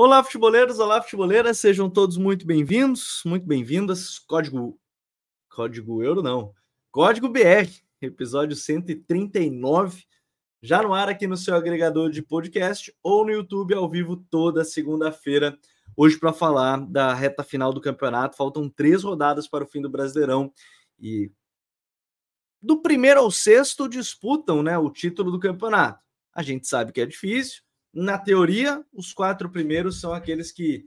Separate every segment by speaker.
Speaker 1: Olá, futeboleiros, olá, futeboleiras, sejam todos muito bem-vindos, muito bem-vindas. Código. Código Euro, não. Código BR, episódio 139, já no ar aqui no seu agregador de podcast ou no YouTube ao vivo toda segunda-feira. Hoje, para falar da reta final do campeonato, faltam três rodadas para o fim do Brasileirão e do primeiro ao sexto disputam né, o título do campeonato. A gente sabe que é difícil na teoria, os quatro primeiros são aqueles que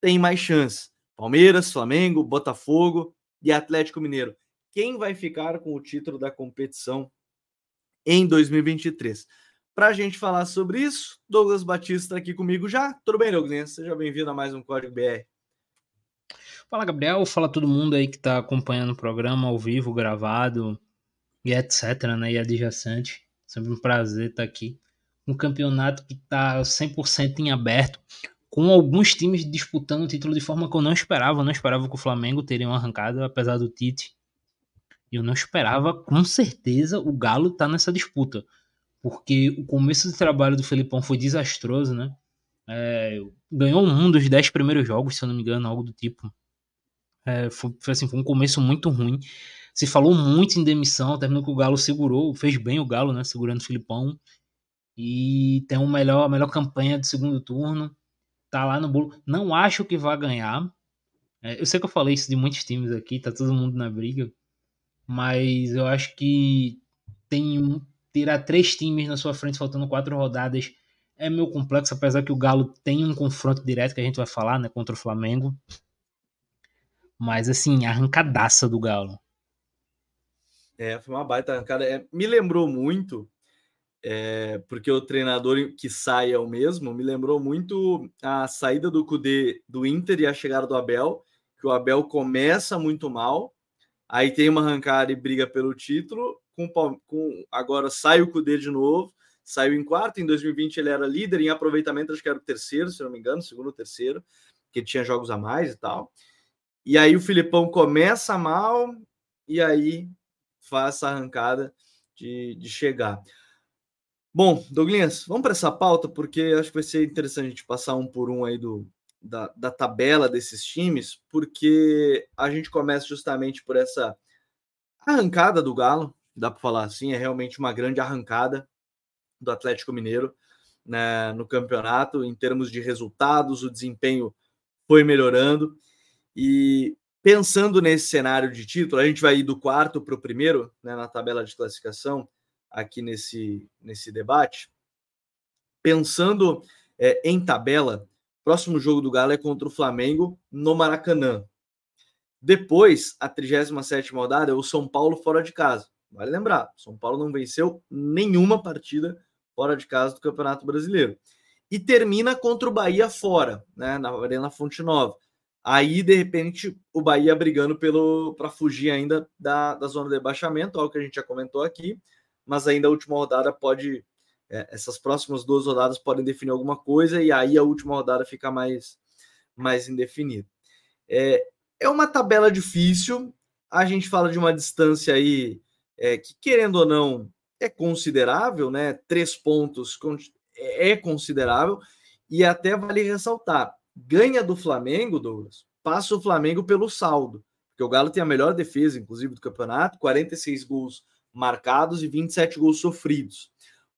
Speaker 1: têm mais chance: Palmeiras, Flamengo, Botafogo e Atlético Mineiro. Quem vai ficar com o título da competição em 2023? Para a gente falar sobre isso, Douglas Batista aqui comigo já. Tudo bem, Douglas? Seja bem-vindo a mais um Código BR.
Speaker 2: Fala, Gabriel. Fala todo mundo aí que está acompanhando o programa ao vivo, gravado e etc, né? E adjacente. Sempre um prazer estar aqui um campeonato que está 100% em aberto, com alguns times disputando o título de forma que eu não esperava. Eu não esperava que o Flamengo teria uma arrancada, apesar do Tite. Eu não esperava, com certeza, o Galo estar tá nessa disputa. Porque o começo de trabalho do Felipão foi desastroso, né? É, ganhou um dos dez primeiros jogos, se eu não me engano, algo do tipo. É, foi, foi, assim, foi um começo muito ruim. Se falou muito em demissão, terminou que o Galo segurou, fez bem o Galo, né? Segurando o Filipão e tem um melhor, a melhor campanha do segundo turno. Tá lá no bolo. Não acho que vai ganhar. É, eu sei que eu falei isso de muitos times aqui, tá todo mundo na briga. Mas eu acho que tem um, tirar três times na sua frente faltando quatro rodadas é meio complexo, apesar que o Galo tem um confronto direto que a gente vai falar, né, contra o Flamengo. Mas assim, arrancadaça do Galo.
Speaker 1: É, foi uma baita arrancada. É, me lembrou muito é, porque o treinador que sai é o mesmo, me lembrou muito a saída do Cudê do Inter e a chegada do Abel, que o Abel começa muito mal, aí tem uma arrancada e briga pelo título, com, com agora sai o Cudê de novo, saiu em quarto, em 2020 ele era líder em aproveitamento, acho que era o terceiro, se não me engano, segundo ou terceiro, que tinha jogos a mais e tal. E aí o Filipão começa mal e aí faz essa arrancada de, de chegar. Bom, Douglas, vamos para essa pauta, porque acho que vai ser interessante a gente passar um por um aí do, da, da tabela desses times, porque a gente começa justamente por essa arrancada do Galo, dá para falar assim, é realmente uma grande arrancada do Atlético Mineiro né, no campeonato, em termos de resultados, o desempenho foi melhorando. E pensando nesse cenário de título, a gente vai ir do quarto para o primeiro né, na tabela de classificação aqui nesse, nesse debate. Pensando é, em tabela, próximo jogo do Galo é contra o Flamengo no Maracanã. Depois, a 37 rodada é o São Paulo fora de casa. Vale lembrar, São Paulo não venceu nenhuma partida fora de casa do Campeonato Brasileiro. E termina contra o Bahia fora, né, na Arena Fonte Nova. Aí, de repente, o Bahia brigando para fugir ainda da, da zona de rebaixamento, algo que a gente já comentou aqui mas ainda a última rodada pode. É, essas próximas duas rodadas podem definir alguma coisa, e aí a última rodada fica mais, mais indefinida. É, é uma tabela difícil, a gente fala de uma distância aí é, que, querendo ou não, é considerável, né? Três pontos é, é considerável, e até vale ressaltar: ganha do Flamengo, Douglas, passa o Flamengo pelo saldo, porque o Galo tem a melhor defesa, inclusive, do campeonato, 46 gols marcados e 27 gols sofridos.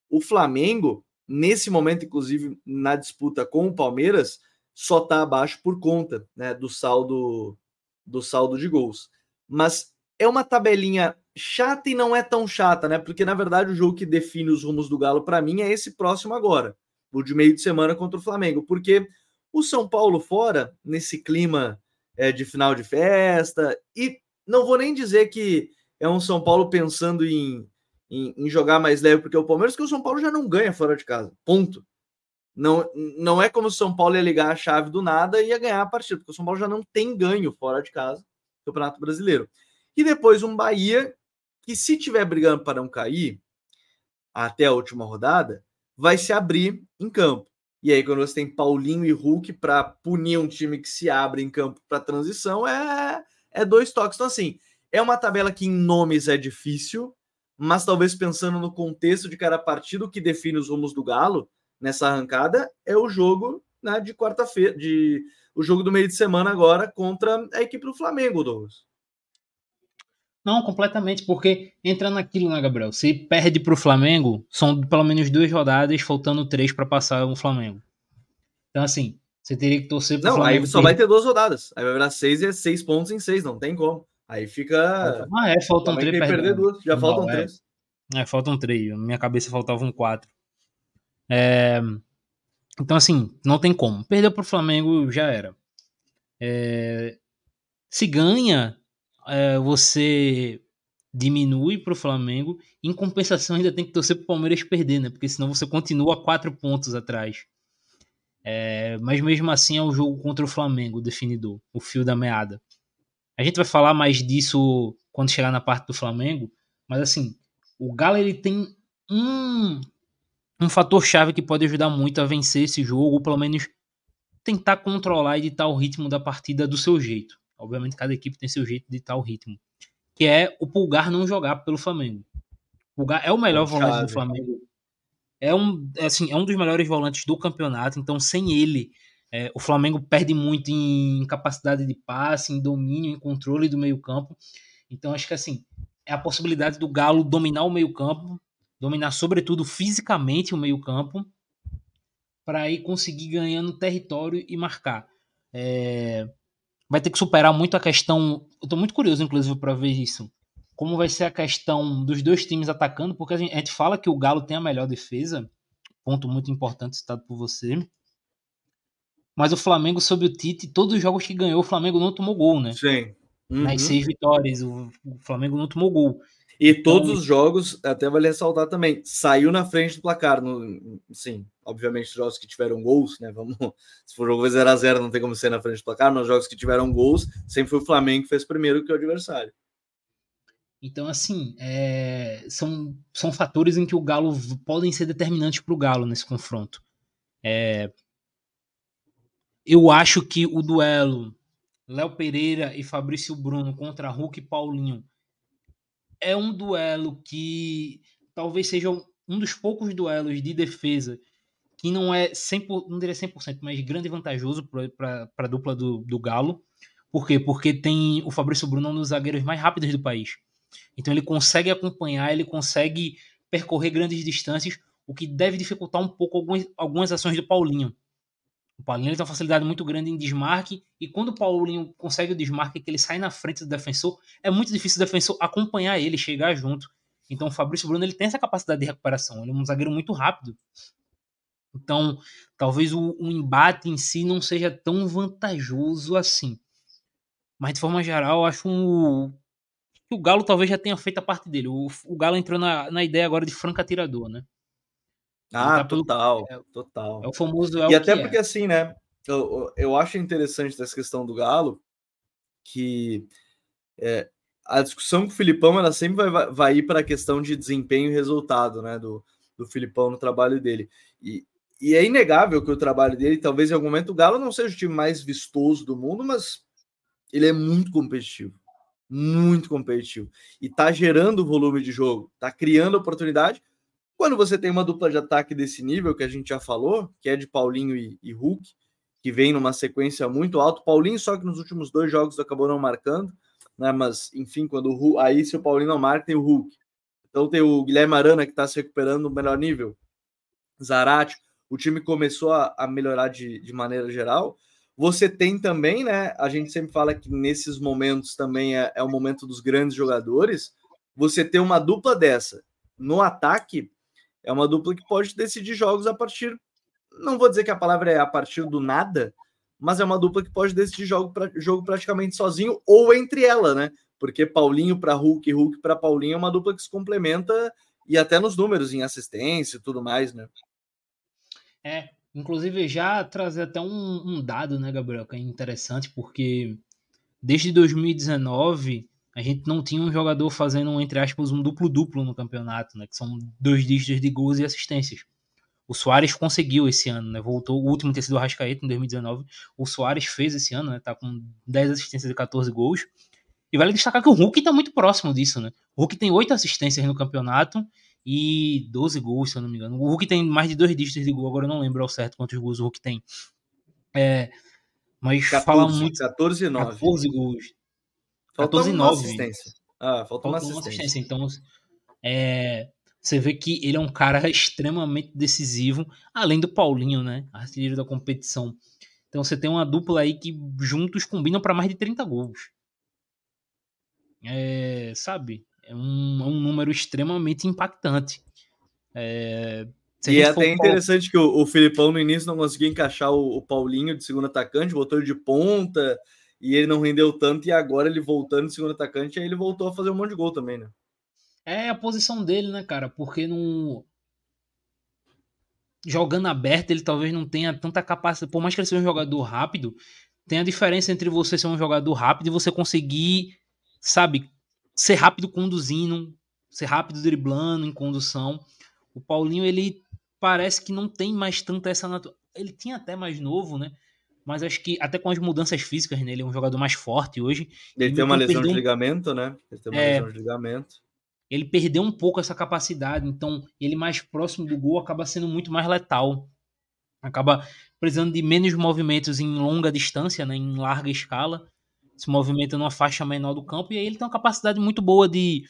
Speaker 1: O Flamengo, nesse momento, inclusive na disputa com o Palmeiras, só está abaixo por conta né, do saldo do saldo de gols. Mas é uma tabelinha chata e não é tão chata, né? Porque na verdade o jogo que define os rumos do Galo para mim é esse próximo agora, o de meio de semana contra o Flamengo, porque o São Paulo fora nesse clima é, de final de festa e não vou nem dizer que é um São Paulo pensando em, em, em, jogar mais leve, porque o Palmeiras, que o São Paulo já não ganha fora de casa. Ponto. Não, não é como o São Paulo ia ligar a chave do nada e ia ganhar a partida, porque o São Paulo já não tem ganho fora de casa no Campeonato Brasileiro. E depois um Bahia que, se tiver brigando para não cair até a última rodada, vai se abrir em campo. E aí, quando você tem Paulinho e Hulk para punir um time que se abre em campo para transição, é, é dois toques. Então, assim, é uma tabela que em nomes é difícil, mas talvez pensando no contexto de cada partido, que define os rumos do Galo nessa arrancada é o jogo né, de quarta-feira, de o jogo do meio de semana agora contra a equipe do Flamengo, Douglas.
Speaker 2: Não, completamente, porque entrando naquilo, né, Gabriel? Se perde para o Flamengo, são pelo menos duas rodadas, faltando três para passar o Flamengo. Então, assim, você teria que torcer
Speaker 1: para Não, Flamengo aí só ter... vai ter duas rodadas. Aí vai virar seis e seis pontos em seis, não tem como. Aí fica.
Speaker 2: Ah, é, faltam três.
Speaker 1: Perder duas, já não, faltam
Speaker 2: é.
Speaker 1: três.
Speaker 2: É, faltam três. Na minha cabeça faltavam quatro. É... Então, assim, não tem como. Perdeu para o Flamengo, já era. É... Se ganha, é, você diminui para o Flamengo. Em compensação, ainda tem que torcer para o Palmeiras perder, né? Porque senão você continua quatro pontos atrás. É, mas mesmo assim é o jogo contra o Flamengo o definidor, o fio da meada. A gente vai falar mais disso quando chegar na parte do Flamengo, mas assim, o Galo ele tem um, um fator chave que pode ajudar muito a vencer esse jogo, ou pelo menos tentar controlar e ditar o ritmo da partida do seu jeito. Obviamente, cada equipe tem seu jeito de tal ritmo. Que é o Pulgar não jogar pelo Flamengo. O Pulgar é o melhor volante do Flamengo. É um, é assim, é um dos melhores volantes do campeonato. Então, sem ele, é, o Flamengo perde muito em capacidade de passe, em domínio, em controle do meio-campo. Então, acho que assim, é a possibilidade do Galo dominar o meio-campo, dominar sobretudo fisicamente o meio-campo, para aí conseguir ganhando território e marcar. É, vai ter que superar muito a questão. Eu tô muito curioso, inclusive, para ver isso. Como vai ser a questão dos dois times atacando, porque a gente fala que o Galo tem a melhor defesa, ponto muito importante citado por você. Mas o Flamengo, sob o Tite, todos os jogos que ganhou, o Flamengo não tomou gol, né?
Speaker 1: Sim.
Speaker 2: Uhum. Nas seis vitórias, o, Flamengo não tomou gol.
Speaker 1: E todos então, os jogos, até vale ressaltar também, saiu na frente do placar. No, sim, obviamente, os jogos que tiveram gols, né? Vamos, se for jogo 0x0, não tem como ser na frente do placar. Nos jogos que tiveram gols, sempre foi o Flamengo que fez primeiro que o adversário.
Speaker 2: Então, assim, é, são, são fatores em que o Galo podem ser determinantes para o Galo nesse confronto. É, eu acho que o duelo Léo Pereira e Fabrício Bruno contra Hulk e Paulinho é um duelo que talvez seja um dos poucos duelos de defesa que não é 100%, não diria 100%, mas grande e vantajoso para a dupla do, do Galo. Por quê? Porque tem o Fabrício Bruno um dos zagueiros mais rápidos do país. Então ele consegue acompanhar, ele consegue percorrer grandes distâncias, o que deve dificultar um pouco algumas, algumas ações do Paulinho. O Paulinho tem uma facilidade muito grande em desmarque, e quando o Paulinho consegue o desmarque, que ele sai na frente do defensor, é muito difícil o defensor acompanhar ele, chegar junto. Então o Fabrício Bruno ele tem essa capacidade de recuperação, ele é um zagueiro muito rápido. Então, talvez o, o embate em si não seja tão vantajoso assim. Mas de forma geral, eu acho um, que o Galo talvez já tenha feito a parte dele. O, o Galo entrou na, na ideia agora de franca atirador, né?
Speaker 1: Ah, total, pelo... total.
Speaker 2: É o famoso. É
Speaker 1: e
Speaker 2: o
Speaker 1: até porque, é. assim, né? Eu, eu acho interessante dessa questão do Galo que é, a discussão com o Filipão ela sempre vai, vai ir para a questão de desempenho e resultado, né? Do, do Filipão no trabalho dele. E, e é inegável que o trabalho dele, talvez em algum momento, o Galo não seja o time mais vistoso do mundo, mas ele é muito competitivo. Muito competitivo. E tá gerando volume de jogo, tá criando oportunidade quando você tem uma dupla de ataque desse nível, que a gente já falou, que é de Paulinho e, e Hulk, que vem numa sequência muito alta, Paulinho só que nos últimos dois jogos acabou não marcando, né? Mas, enfim, quando o Hulk, aí se o Paulinho não marca, tem o Hulk. Então tem o Guilherme Arana que está se recuperando no melhor nível. Zarate, o time começou a, a melhorar de, de maneira geral. Você tem também, né? A gente sempre fala que nesses momentos também é, é o momento dos grandes jogadores. Você ter uma dupla dessa no ataque é uma dupla que pode decidir jogos a partir. Não vou dizer que a palavra é a partir do nada, mas é uma dupla que pode decidir jogo, pra, jogo praticamente sozinho ou entre ela, né? Porque Paulinho para Hulk e Hulk para Paulinho é uma dupla que se complementa e até nos números, em assistência e tudo mais, né?
Speaker 2: É, inclusive já trazer até um, um dado, né, Gabriel, que é interessante, porque desde 2019 a gente não tinha um jogador fazendo, entre aspas, um duplo-duplo no campeonato, né? Que são dois dígitos de gols e assistências. O Soares conseguiu esse ano, né? Voltou, o último ter sido o Arrascaeta em 2019. O Soares fez esse ano, né? Tá com 10 assistências e 14 gols. E vale destacar que o Hulk tá muito próximo disso, né? O Hulk tem 8 assistências no campeonato e 12 gols, se eu não me engano. O Hulk tem mais de dois dígitos de gol, agora eu não lembro ao certo quantos gols o Hulk tem. É, mas 14, fala muito.
Speaker 1: 14 e 9.
Speaker 2: 14 gols.
Speaker 1: Faltou 14 e 9. Assistência. Ah, faltou uma assistência. assistência.
Speaker 2: Então, é, você vê que ele é um cara extremamente decisivo, além do Paulinho, né? Artilheiro da competição. Então você tem uma dupla aí que juntos combinam para mais de 30 gols. É, sabe? É um, é um número extremamente impactante. É,
Speaker 1: e é até interessante que o, o Filipão no início não conseguia encaixar o, o, Paulinho de segundo atacante, voltou de ponta e ele não rendeu tanto, e agora ele voltando de segundo atacante, aí ele voltou a fazer um monte de gol também, né?
Speaker 2: É a posição dele, né, cara? Porque não. Jogando aberto, ele talvez não tenha tanta capacidade. Por mais que ele seja um jogador rápido, tem a diferença entre você ser um jogador rápido e você conseguir, sabe, ser rápido conduzindo, ser rápido driblando em condução. O Paulinho, ele parece que não tem mais tanta essa natureza. Ele tinha até mais novo, né? Mas acho que até com as mudanças físicas, né? Ele é um jogador mais forte hoje.
Speaker 1: Ele tem uma lesão de ligamento, né? Ele tem uma é... lesão de ligamento.
Speaker 2: Ele perdeu um pouco essa capacidade, então ele mais próximo do gol acaba sendo muito mais letal. Acaba precisando de menos movimentos em longa distância, né? Em larga escala. Se movimenta numa faixa menor do campo e aí ele tem uma capacidade muito boa de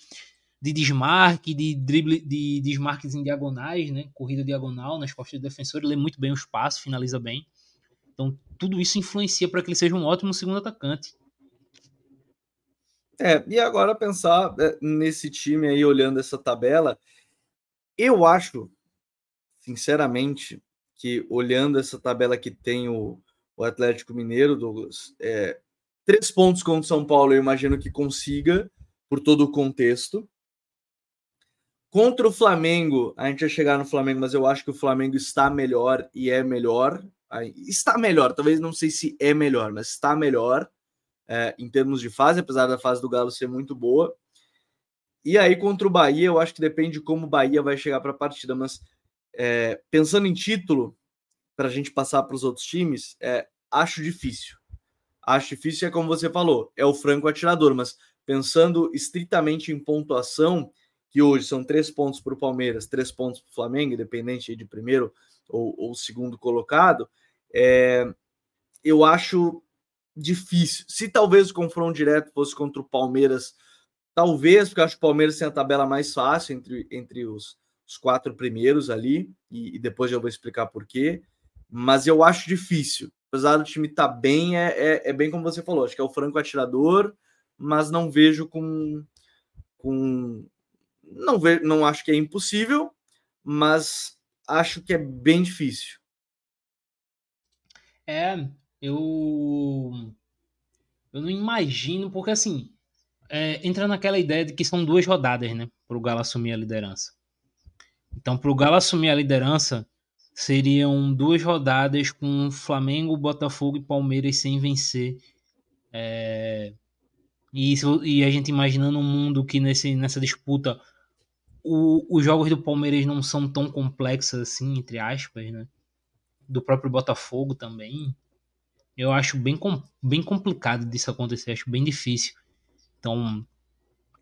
Speaker 2: de desmarque, de drible, de desmarques em diagonais, né? Corrida diagonal nas costas do defensor, ele lê muito bem o espaço, finaliza bem. Então, tudo isso influencia para que ele seja um ótimo segundo atacante.
Speaker 1: É, e agora pensar é, nesse time aí, olhando essa tabela, eu acho, sinceramente, que olhando essa tabela que tem o, o Atlético Mineiro, Douglas, é, três pontos contra o São Paulo, eu imagino que consiga, por todo o contexto. Contra o Flamengo, a gente vai chegar no Flamengo, mas eu acho que o Flamengo está melhor e é melhor. Está melhor, talvez não sei se é melhor, mas está melhor é, em termos de fase, apesar da fase do Galo ser muito boa. E aí, contra o Bahia, eu acho que depende de como o Bahia vai chegar para a partida, mas é, pensando em título, para a gente passar para os outros times, é, acho difícil. Acho difícil, é como você falou, é o franco atirador, mas pensando estritamente em pontuação, que hoje são três pontos para o Palmeiras, três pontos para o Flamengo, independente de primeiro ou, ou segundo colocado, é, eu acho difícil. Se talvez o confronto direto fosse contra o Palmeiras, talvez, porque eu acho que o Palmeiras tem a tabela mais fácil entre, entre os, os quatro primeiros ali, e, e, depois eu vou explicar por quê, mas eu acho difícil. Apesar do time estar tá bem, é, é, é, bem como você falou, acho que é o franco atirador, mas não vejo com, com não, ve, não acho que é impossível, mas acho que é bem difícil.
Speaker 2: É, eu. Eu não imagino, porque assim. É, entra naquela ideia de que são duas rodadas, né? Para o Galo assumir a liderança. Então, para o Galo assumir a liderança, seriam duas rodadas com Flamengo, Botafogo e Palmeiras sem vencer. É, e, e, a gente imaginando um mundo que nesse, nessa disputa o, os jogos do Palmeiras não são tão complexos assim, entre aspas, né? Do próprio Botafogo também. Eu acho bem, bem complicado disso acontecer, acho bem difícil. Então,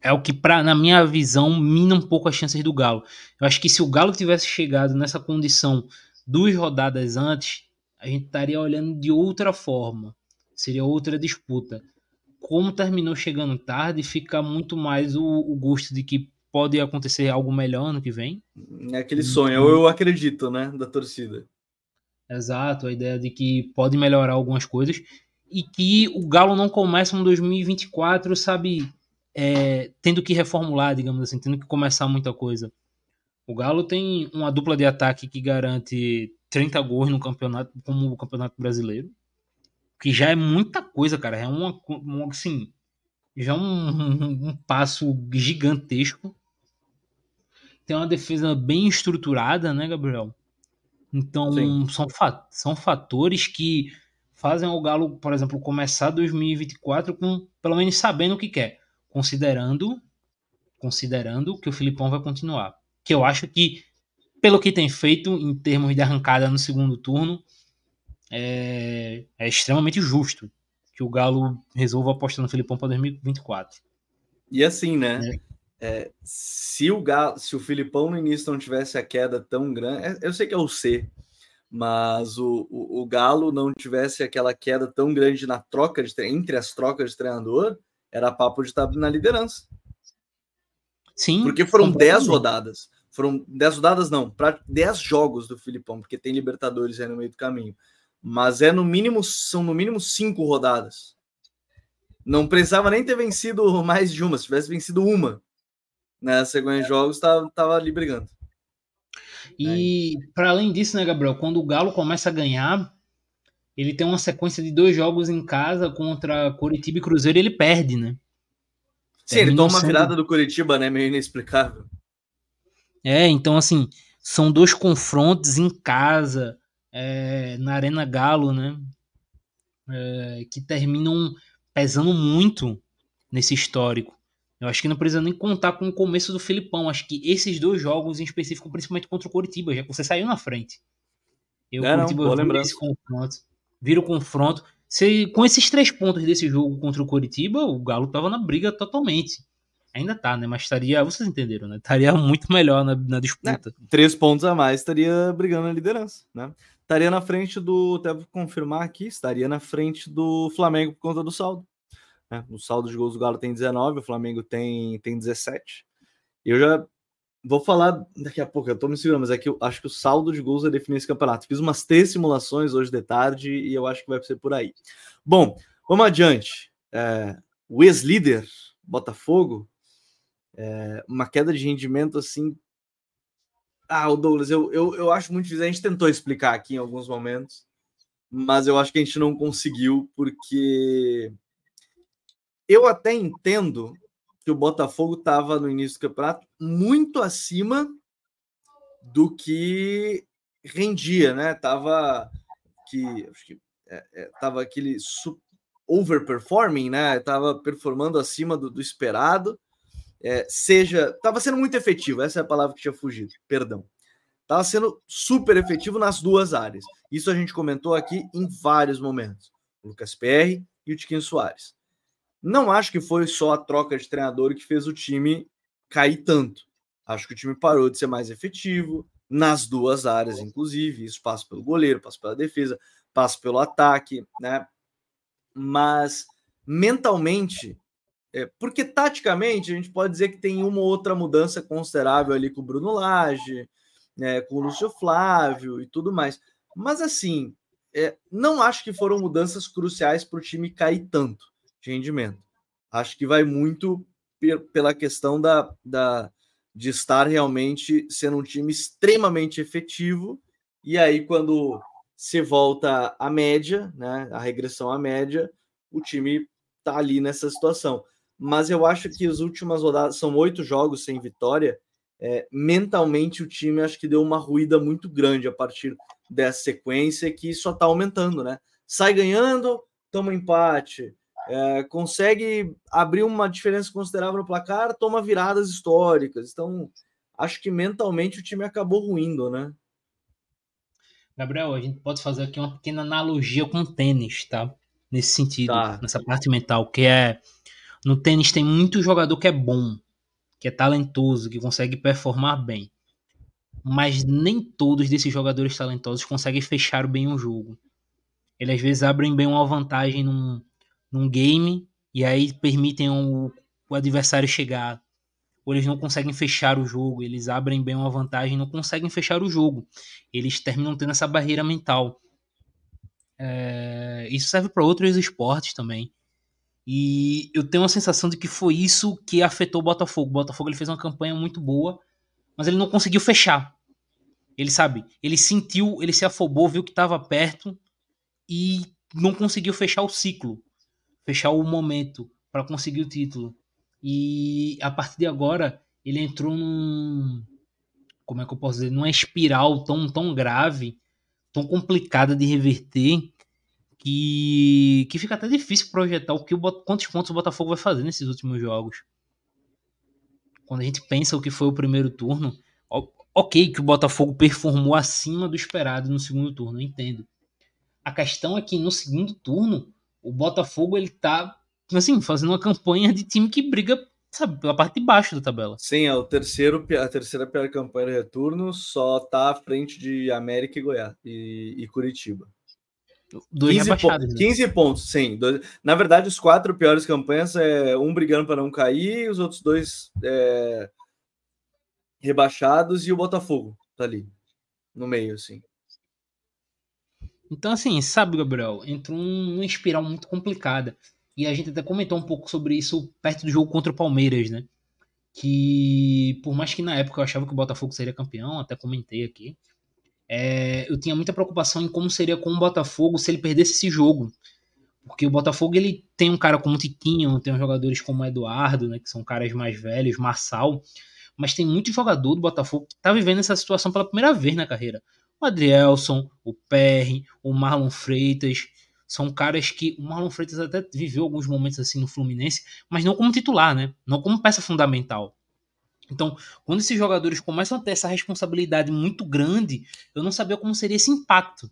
Speaker 2: é o que, pra, na minha visão, mina um pouco as chances do Galo. Eu acho que se o Galo tivesse chegado nessa condição duas rodadas antes, a gente estaria olhando de outra forma. Seria outra disputa. Como terminou chegando tarde, fica muito mais o, o gosto de que pode acontecer algo melhor ano que vem.
Speaker 1: É aquele sonho, eu, acredito, né, da torcida.
Speaker 2: Exato, a ideia de que pode melhorar algumas coisas e que o Galo não começa um 2024, sabe, é, tendo que reformular, digamos assim, tendo que começar muita coisa. O Galo tem uma dupla de ataque que garante 30 gols no campeonato, como o Campeonato Brasileiro, que já é muita coisa, cara. É uma, uma assim, já um, um, um passo gigantesco tem uma defesa bem estruturada, né, Gabriel? Então, são, são fatores que fazem o Galo, por exemplo, começar 2024 com pelo menos sabendo o que quer, considerando considerando que o Filipão vai continuar. Que eu acho que, pelo que tem feito em termos de arrancada no segundo turno, é, é extremamente justo que o Galo resolva apostar no Filipão para 2024.
Speaker 1: E assim, né? É é, se o Galo, se o Filipão no início não tivesse a queda tão grande, é, eu sei que é o C, mas o, o, o, Galo não tivesse aquela queda tão grande na troca de entre as trocas de treinador, era papo de estar na liderança.
Speaker 2: Sim.
Speaker 1: Porque foram 10 rodadas. Foram 10 rodadas, não, para 10 jogos do Filipão, porque tem Libertadores aí no meio do caminho. Mas é no mínimo, são no mínimo cinco rodadas. Não precisava nem ter vencido mais de uma. Se tivesse vencido uma na sequência de jogos, tava, tava ali brigando.
Speaker 2: E para além disso, né, Gabriel, quando o Galo começa a ganhar, ele tem uma sequência de dois jogos em casa contra Curitiba e Cruzeiro e ele perde, né?
Speaker 1: Sim, Termina ele toma uma virada do Curitiba, né? Meio inexplicável.
Speaker 2: É, então assim, são dois confrontos em casa, é, na Arena Galo, né? É, que terminam pesando muito nesse histórico. Eu acho que não precisa nem contar com o começo do Filipão. Acho que esses dois jogos em específico, principalmente contra o Coritiba, já que você saiu na frente.
Speaker 1: Eu, é, Curitiba, não, vira
Speaker 2: esse confronto. Vira o confronto. Se, com esses três pontos desse jogo contra o Coritiba, o Galo tava na briga totalmente. Ainda tá, né? Mas estaria, vocês entenderam, né? Estaria muito melhor na, na disputa.
Speaker 1: É, três pontos a mais, estaria brigando na liderança, né? Estaria na frente do, até vou confirmar aqui, estaria na frente do Flamengo por conta do saldo. Né? O saldo de gols do Galo tem 19, o Flamengo tem, tem 17. Eu já vou falar daqui a pouco, eu tô me segurando, mas é que eu acho que o saldo de gols vai definir esse campeonato. Fiz umas três simulações hoje de tarde e eu acho que vai ser por aí. Bom, vamos adiante. É, o ex-líder, Botafogo, é, uma queda de rendimento assim. Ah, o Douglas, eu, eu, eu acho muito difícil. A gente tentou explicar aqui em alguns momentos, mas eu acho que a gente não conseguiu, porque eu até entendo que o Botafogo estava no início do campeonato muito acima do que rendia, né? Tava que acho que é, é, tava aquele overperforming, né? Tava performando acima do, do esperado. É, seja, tava sendo muito efetivo. Essa é a palavra que tinha fugido. Perdão. Tava sendo super efetivo nas duas áreas. Isso a gente comentou aqui em vários momentos. O Lucas PR e o Tiquinho Soares. Não acho que foi só a troca de treinador que fez o time cair tanto. Acho que o time parou de ser mais efetivo nas duas áreas, inclusive. Isso passa pelo goleiro, passa pela defesa, passa pelo ataque, né? Mas mentalmente, é, porque taticamente a gente pode dizer que tem uma outra mudança considerável ali com o Bruno Lage, né, com o Lúcio Flávio e tudo mais. Mas assim, é, não acho que foram mudanças cruciais para o time cair tanto de rendimento. Acho que vai muito pela questão da, da, de estar realmente sendo um time extremamente efetivo. E aí, quando se volta à média, né, a regressão à média, o time tá ali nessa situação. Mas eu acho que as últimas rodadas são oito jogos sem vitória. É, mentalmente, o time acho que deu uma ruída muito grande a partir dessa sequência que só está aumentando, né? Sai ganhando, toma empate, é, consegue abrir uma diferença considerável no placar, toma viradas históricas. Então, acho que mentalmente o time acabou ruindo, né?
Speaker 2: Gabriel, a gente pode fazer aqui uma pequena analogia com o tênis, tá? Nesse sentido, tá. nessa parte mental, que é no tênis tem muito jogador que é bom, que é talentoso, que consegue performar bem. Mas nem todos desses jogadores talentosos conseguem fechar bem um jogo. Eles às vezes abrem bem uma vantagem num, num game e aí permitem o, o adversário chegar. Ou eles não conseguem fechar o jogo, eles abrem bem uma vantagem não conseguem fechar o jogo. Eles terminam tendo essa barreira mental. É, isso serve para outros esportes também. E eu tenho a sensação de que foi isso que afetou o Botafogo. O Botafogo ele fez uma campanha muito boa, mas ele não conseguiu fechar. Ele sabe, ele sentiu, ele se afobou, viu que estava perto e não conseguiu fechar o ciclo fechar o momento para conseguir o título. E a partir de agora, ele entrou num. Como é que eu posso dizer? Numa espiral tão, tão grave, tão complicada de reverter, que, que fica até difícil projetar o que o, quantos pontos o Botafogo vai fazer nesses últimos jogos. Quando a gente pensa o que foi o primeiro turno, ok que o Botafogo performou acima do esperado no segundo turno, entendo. A questão é que no segundo turno o Botafogo ele tá assim, fazendo uma campanha de time que briga sabe, pela parte de baixo da tabela.
Speaker 1: Sim, é o terceiro, a terceira pior campanha de retorno, só tá à frente de América e Goiás e, e Curitiba.
Speaker 2: Dois
Speaker 1: 15,
Speaker 2: rebaixados.
Speaker 1: po
Speaker 2: né?
Speaker 1: 15 pontos, sim. Dois- Na verdade, os quatro piores campanhas é um brigando para não cair, os outros dois é, rebaixados e o Botafogo tá ali no meio, assim.
Speaker 2: Então, assim, sabe, Gabriel, entrou um- numa espiral muito complicada. E a gente até comentou um pouco sobre isso perto do jogo contra o Palmeiras, né? Que, por mais que na época eu achava que o Botafogo seria campeão, até comentei aqui, é, eu tinha muita preocupação em como seria com o Botafogo se ele perdesse esse jogo. Porque o Botafogo ele tem um cara como o Tiquinho, tem jogadores como o Eduardo, né, que são caras mais velhos, Marçal, mas tem muito jogador do Botafogo que tá vivendo essa situação pela primeira vez na carreira. O Adrielson, o Perry, o Marlon Freitas, são caras que o Marlon Freitas até viveu alguns momentos assim no Fluminense, mas não como titular, né? Não como peça fundamental. Então, quando esses jogadores começam a ter essa responsabilidade muito grande, eu não sabia como seria esse impacto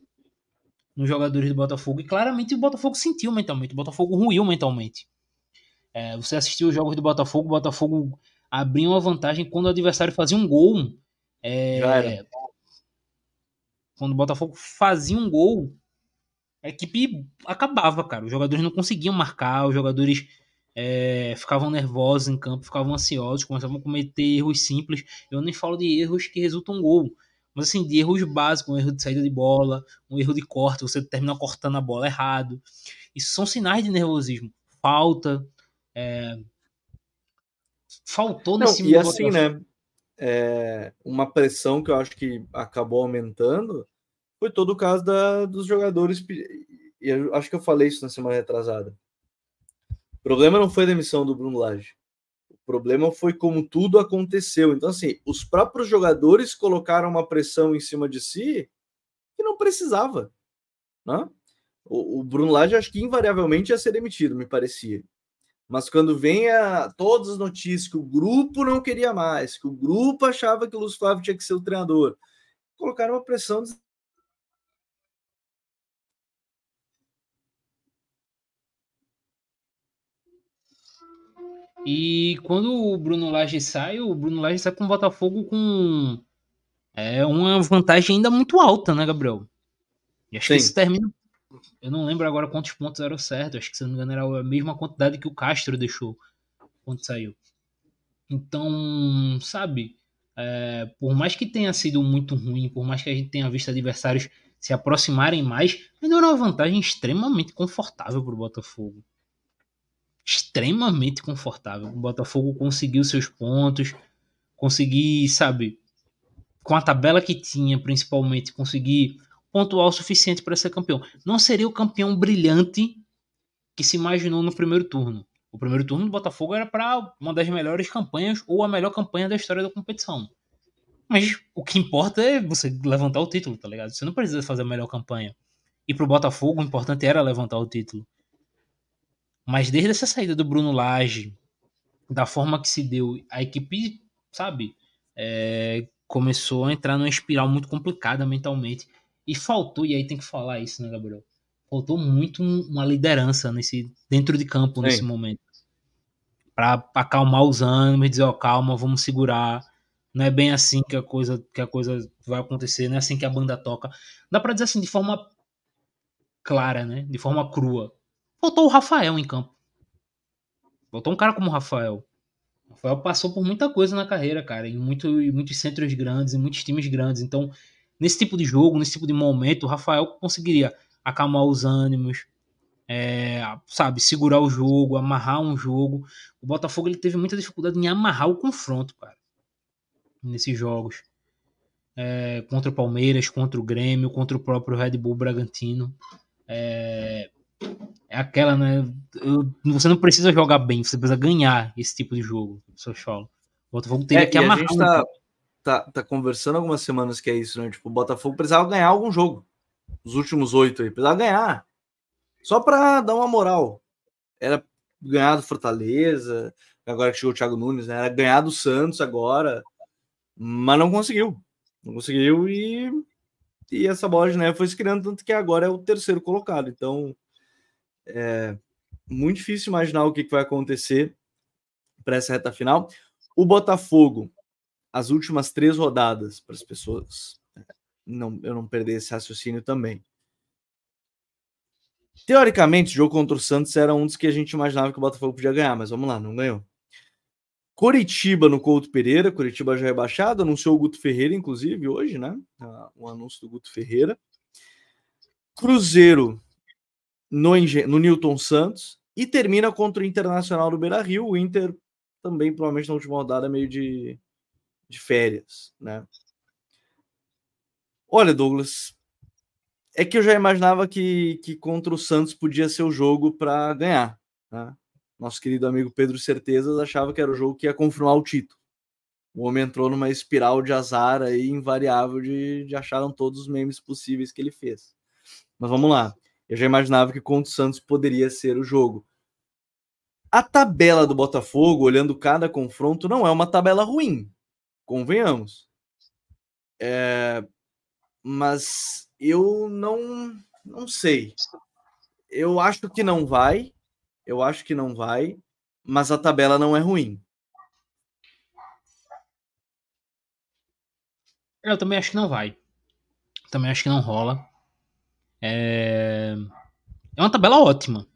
Speaker 2: nos jogadores do Botafogo. E claramente o Botafogo sentiu mentalmente, o Botafogo ruiu mentalmente. É, você assistiu os jogos do Botafogo, o Botafogo abria uma vantagem quando o adversário fazia um gol. É. quando o Botafogo fazia um gol, a equipe acabava, cara. Os jogadores não conseguiam marcar, os jogadores é, ficavam nervosos em campo, ficavam ansiosos, começavam a cometer erros simples. Eu nem falo de erros que resultam em gol, mas assim, de erros básicos, um erro de saída de bola, um erro de corte, você termina cortando a bola errado. Isso são sinais de nervosismo. Falta. é, Faltou
Speaker 1: Não,
Speaker 2: nesse
Speaker 1: e
Speaker 2: do
Speaker 1: assim, né? É, uma pressão que eu acho que acabou aumentando foi todo o caso da, dos jogadores. E eu acho que eu falei isso na semana retrasada. O problema não foi a demissão do Bruno Lage. O problema foi como tudo aconteceu. Então, assim, os próprios jogadores colocaram uma pressão em cima de si que não precisava. Né? O, o Bruno Lage, acho que invariavelmente ia ser demitido, me parecia. Mas quando vem a, todas as notícias que o grupo não queria mais, que o grupo achava que o Luiz Flávio tinha que ser o treinador, colocaram uma pressão. des-
Speaker 2: E quando o Bruno Lage sai, o Bruno Lage sai com o Botafogo com é, uma vantagem ainda muito alta, né, Gabriel? E acho que
Speaker 1: Sim.
Speaker 2: isso termina. Eu não lembro agora quantos pontos eram certos. Acho que, se não me engano, era a mesma quantidade que o Castro deixou quando saiu. Então, sabe, é, por mais que tenha sido muito ruim, por mais que a gente tenha visto adversários se aproximarem mais, ainda era uma vantagem extremamente confortável para o Botafogo. Extremamente confortável. O Botafogo conseguiu seus pontos, conseguir, sabe, com a tabela que tinha, principalmente, conseguir pontuar o suficiente para ser campeão. Não seria o campeão brilhante que se imaginou no primeiro turno. O primeiro turno do Botafogo era para uma das melhores campanhas ou a melhor campanha da história da competição. Mas o que importa é você levantar o título, tá ligado? Você não precisa fazer a melhor campanha. E pro Botafogo o importante era levantar o título. Mas desde essa saída do Bruno Lage, da forma que se deu, a equipe, sabe, é, começou a entrar numa espiral muito complicada mentalmente. E faltou, e aí tem que falar isso, né, Gabriel? Faltou muito um- uma liderança nesse dentro de campo nesse
Speaker 1: Sim.
Speaker 2: momento. Pra acalmar os ânimos e dizer, ó, calma, vamos segurar. Não é bem assim que a coisa que a coisa vai acontecer, não é assim que a banda toca. Dá pra dizer assim de forma clara, né? De forma crua. Faltou o Rafael em campo. Faltou um cara como o Rafael. O Rafael passou por muita coisa na carreira, cara, em, muito, em muitos centros grandes, em muitos times grandes. Então, nesse tipo de jogo, nesse tipo de momento, o Rafael conseguiria acalmar os ânimos, é, sabe, segurar o jogo, amarrar um jogo. O Botafogo ele teve muita dificuldade em amarrar o confronto, cara, nesses jogos. É, contra o Palmeiras, contra o Grêmio, contra o próprio Red Bull Bragantino. É, é aquela, né? eu- você não precisa jogar bem, você precisa ganhar esse tipo de jogo, seu Cholo. O Botafogo teria
Speaker 1: É,
Speaker 2: que amarrar.
Speaker 1: gente
Speaker 2: um
Speaker 1: tá, tá conversando algumas semanas que é isso, né? Tipo, o Botafogo precisava ganhar algum jogo. Os últimos oito aí, precisava ganhar. Só para dar uma moral. Era ganhar do Fortaleza, agora que chegou o Thiago Nunes, né? Era ganhar do Santos agora, mas não conseguiu. Não conseguiu e, e essa bola de neve foi se criando, tanto que agora é o terceiro colocado. Então, é muito difícil imaginar o que, que vai acontecer para essa reta final. O Botafogo, as últimas três rodadas, para as pessoas não, eu não perder esse raciocínio também. Teoricamente, o jogo contra o Santos era um dos que a gente imaginava que o Botafogo podia ganhar, mas vamos lá, não ganhou. Curitiba no Couto Pereira, Curitiba já rebaixado, anunciou o Guto Ferreira, inclusive, hoje, né? O um anúncio do Guto Ferreira. Cruzeiro no, no Newton Santos e termina contra o Internacional do Beira Rio. O Inter também, provavelmente, na última rodada, meio de, de férias, né? Olha, Douglas, é que eu já imaginava que, que contra o Santos podia ser o jogo para ganhar. Né? Nosso querido amigo Pedro Certezas achava que era o jogo que ia confirmar o título. O homem entrou numa espiral de azar aí invariável de, de acharam todos os memes possíveis que ele fez. Mas vamos lá. Eu já imaginava que contra o Santos poderia ser o jogo. A tabela do Botafogo, olhando cada confronto, não é uma tabela ruim. Convenhamos. É, mas eu não não sei. Eu acho que não vai. Eu acho que não vai, mas a tabela não é ruim.
Speaker 2: Eu também acho que não vai. Também acho que não rola. É, é uma tabela ótima.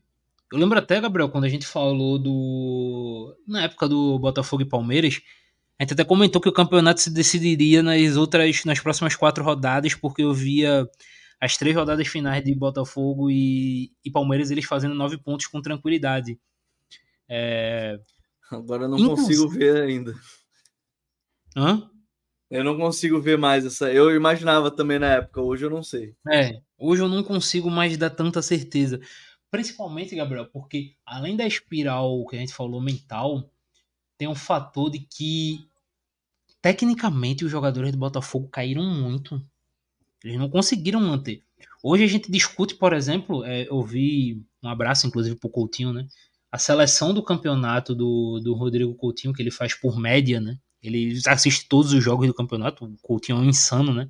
Speaker 2: Eu lembro até, Gabriel, quando a gente falou do. Na época do Botafogo e Palmeiras, a gente até comentou que o campeonato se decidiria nas outras, nas próximas quatro rodadas, porque eu via as três rodadas finais de Botafogo e, e Palmeiras eles fazendo nove pontos com tranquilidade. É...
Speaker 1: Agora eu não consigo ver ainda.
Speaker 2: Hã?
Speaker 1: Eu não consigo ver mais essa. Eu imaginava também na época, hoje eu não sei.
Speaker 2: É, hoje eu não consigo mais dar tanta certeza. Principalmente, Gabriel, porque além da espiral que a gente falou mental, tem um fator de que tecnicamente os jogadores do Botafogo caíram muito. Eles não conseguiram manter. Hoje a gente discute, por exemplo, é, eu vi um abraço, inclusive, pro Coutinho, né? A seleção do campeonato do, do Rodrigo Coutinho, que ele faz por média, né? Ele assiste todos os jogos do campeonato. O Coutinho é um insano, né?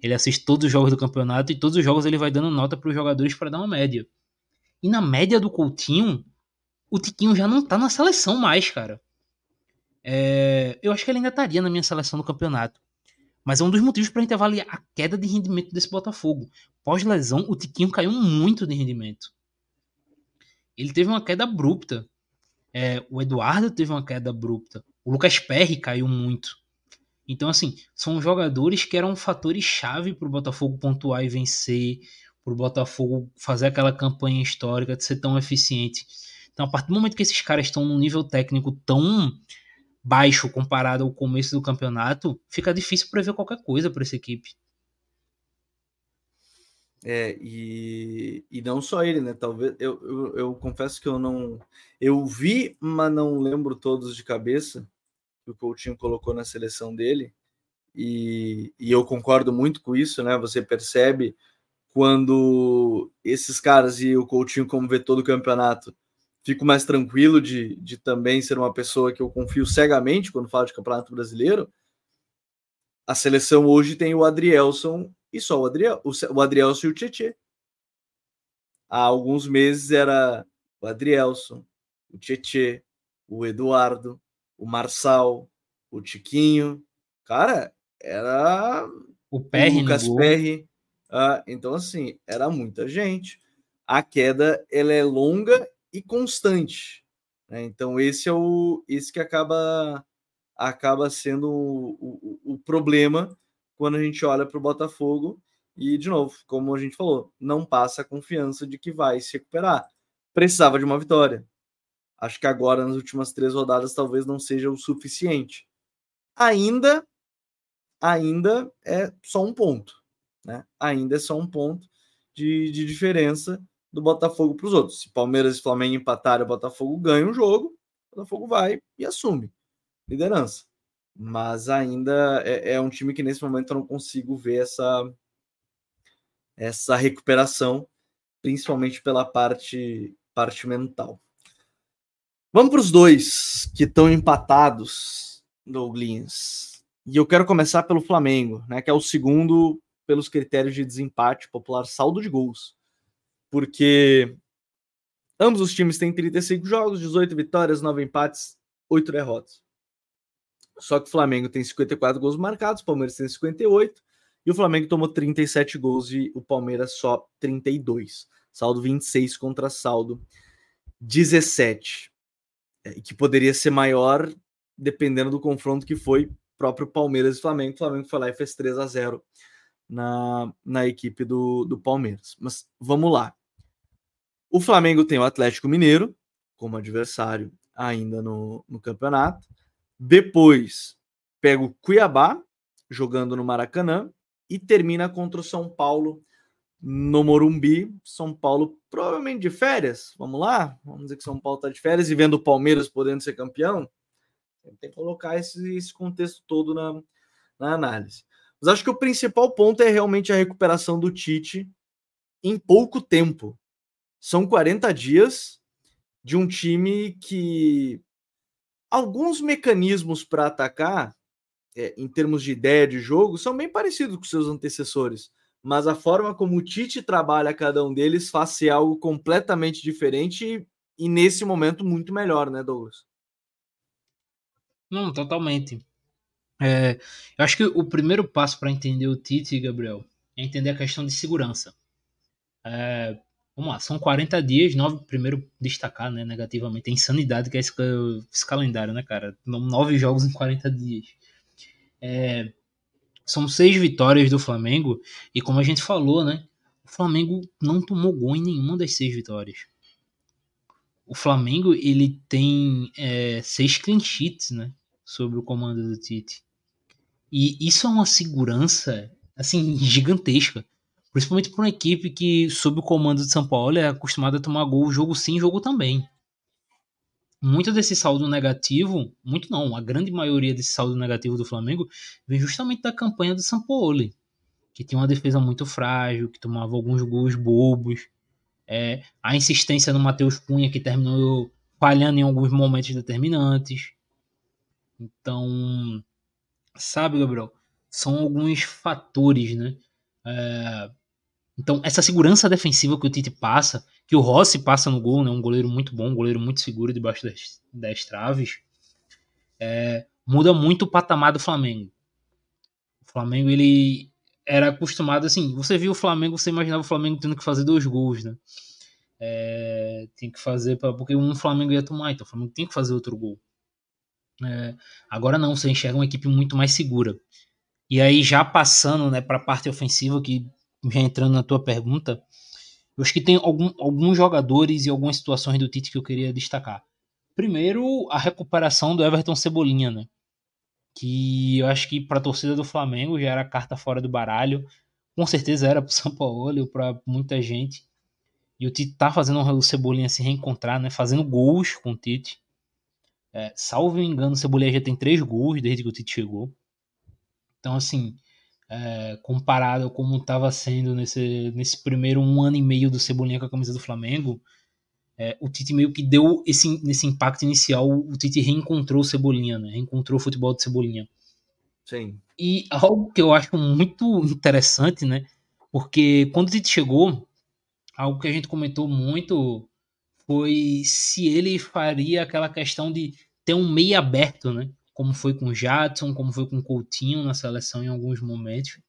Speaker 2: Ele assiste todos os jogos do campeonato e todos os jogos ele vai dando nota para os jogadores para dar uma média. E na média do Coutinho, o Tiquinho já não tá na seleção mais, cara. É, eu acho que ele ainda estaria na minha seleção do campeonato. Mas é um dos motivos para a gente avaliar a queda de rendimento desse Botafogo. Pós-lesão, o Tiquinho caiu muito de rendimento. Ele teve uma queda abrupta. É, o Eduardo teve uma queda abrupta. O Lucas Perry caiu muito. Então, assim, são jogadores que eram fatores-chave para o Botafogo pontuar e vencer, para o Botafogo fazer aquela campanha histórica de ser tão eficiente. Então, a partir do momento que esses caras estão num nível técnico tão baixo comparado ao começo do campeonato, fica difícil prever qualquer coisa para essa equipe.
Speaker 1: É, e, e não só ele, né? Talvez eu, eu, eu, confesso que eu não. Eu vi, mas não lembro todos de cabeça que o Coutinho colocou na seleção dele. E, e eu concordo muito com isso, né? Você percebe quando esses caras e o Coutinho, como vê todo o campeonato, fico mais tranquilo de, de também ser uma pessoa que eu confio cegamente quando falo de Campeonato Brasileiro. A seleção hoje tem o Adrielson e só o Adriel, o, o Adrielson e o Tietê. Há alguns meses era o Adrielson, o Tietê, o Eduardo, o Marçal, o Tiquinho. Cara, era
Speaker 2: o Perry,
Speaker 1: o Lucas Perry. Ah, então, assim, era muita gente. A queda ela é longa e constante. Né? Então esse é o esse que acaba acaba sendo o, o, o problema quando a gente olha para o Botafogo e de novo, como a gente falou, não passa a confiança de que vai se recuperar. Precisava de uma vitória. Acho que agora nas últimas três rodadas talvez não seja o suficiente. Ainda, ainda é só um ponto, né? Ainda é só um ponto de, de diferença do Botafogo para os outros. Se Palmeiras e Flamengo empatarem, o Botafogo ganha o jogo, o Botafogo vai e assume liderança. Mas ainda é, é um time que nesse momento eu não consigo ver essa, essa recuperação, principalmente pela parte, parte mental. Vamos para os dois que estão empatados, Douglas. E eu quero começar pelo Flamengo, né, que é o segundo pelos critérios de desempate popular saldo de gols porque ambos os times têm 35 jogos, 18 vitórias, 9 empates, oito derrotas. Só que o Flamengo tem 54 gols marcados, o Palmeiras tem 58, e o Flamengo tomou 37 gols e o Palmeiras só 32. Saldo 26 contra saldo 17. É, que poderia ser maior dependendo do confronto que foi próprio Palmeiras e Flamengo. O Flamengo foi lá e fez 3 a 0 na, na equipe do, do Palmeiras. Mas vamos lá. O Flamengo tem o Atlético Mineiro como adversário ainda no, no campeonato. Depois pega o Cuiabá, jogando no Maracanã, e termina contra o São Paulo no Morumbi. São Paulo provavelmente de férias. Vamos lá? Vamos dizer que São Paulo está de férias e vendo o Palmeiras podendo ser campeão. Tem que colocar esse, esse contexto todo na, na análise. Mas acho que o principal ponto é realmente a recuperação do Tite em pouco tempo. São 40 dias de um time que alguns mecanismos para atacar, é, em termos de ideia de jogo, são bem parecidos com seus antecessores. Mas a forma como o Tite trabalha cada um deles faz ser algo completamente diferente e, e nesse momento muito melhor, né, Douglas?
Speaker 2: Não, totalmente. É, eu acho que o primeiro passo para entender o Tite, Gabriel, é entender a questão de segurança. É, vamos lá, são 40 dias, nove, primeiro destacar, né, negativamente, a insanidade que é esse, esse calendário, né, cara? Nove jogos em 40 dias. É, são seis vitórias do Flamengo, e como a gente falou, né, o Flamengo não tomou gol em nenhuma das seis vitórias. O Flamengo, ele tem é, seis clean sheets, né, sobre o comando do Tite. E isso é uma segurança, assim, gigantesca. Principalmente para uma equipe que, sob o comando de São Paulo, é acostumada a tomar gol jogo sim, jogo também. Muito desse saldo negativo, muito não, a grande maioria desse saldo negativo do Flamengo vem justamente da campanha do São Paulo, que tinha uma defesa muito frágil, que tomava alguns gols bobos. É, a insistência no Matheus Cunha, que terminou falhando em alguns momentos determinantes. Então, sabe, Gabriel? São alguns fatores, né? É, então, essa segurança defensiva que o Tite passa, que o Rossi passa no gol, né? Um goleiro muito bom, um goleiro muito seguro debaixo das, das traves, é, muda muito o patamar do Flamengo. O Flamengo, ele era acostumado, assim, você viu o Flamengo, você imaginava o Flamengo tendo que fazer dois gols, né? É, tem que fazer, pra, porque um Flamengo ia tomar, então o Flamengo tem que fazer outro gol. É, agora não, você enxerga uma equipe muito mais segura. E aí, já passando né, para a parte ofensiva, que já entrando na tua pergunta, eu acho que tem algum, alguns jogadores e algumas situações do Tite que eu queria destacar. Primeiro, a recuperação do Everton Cebolinha, né? Que eu acho que para a torcida do Flamengo já era carta fora do baralho. Com certeza era para o São Paulo, para muita gente. E o Tite tá fazendo o Cebolinha se reencontrar, né? Fazendo gols com o Tite. É, salvo engano, o Cebolinha já tem três gols desde que o Tite chegou. Então, assim, é, comparado como estava sendo nesse, nesse primeiro um ano e meio do Cebolinha com a camisa do Flamengo, é, o Tite meio que deu esse nesse impacto inicial, o Tite reencontrou o Cebolinha, né? reencontrou o futebol de Cebolinha.
Speaker 1: Sim.
Speaker 2: E algo que eu acho muito interessante, né? Porque quando o Tite chegou, algo que a gente comentou muito foi se ele faria aquela questão de ter um meio aberto, né? Como foi com o Jadson, como foi com o Coutinho na seleção em alguns momentos.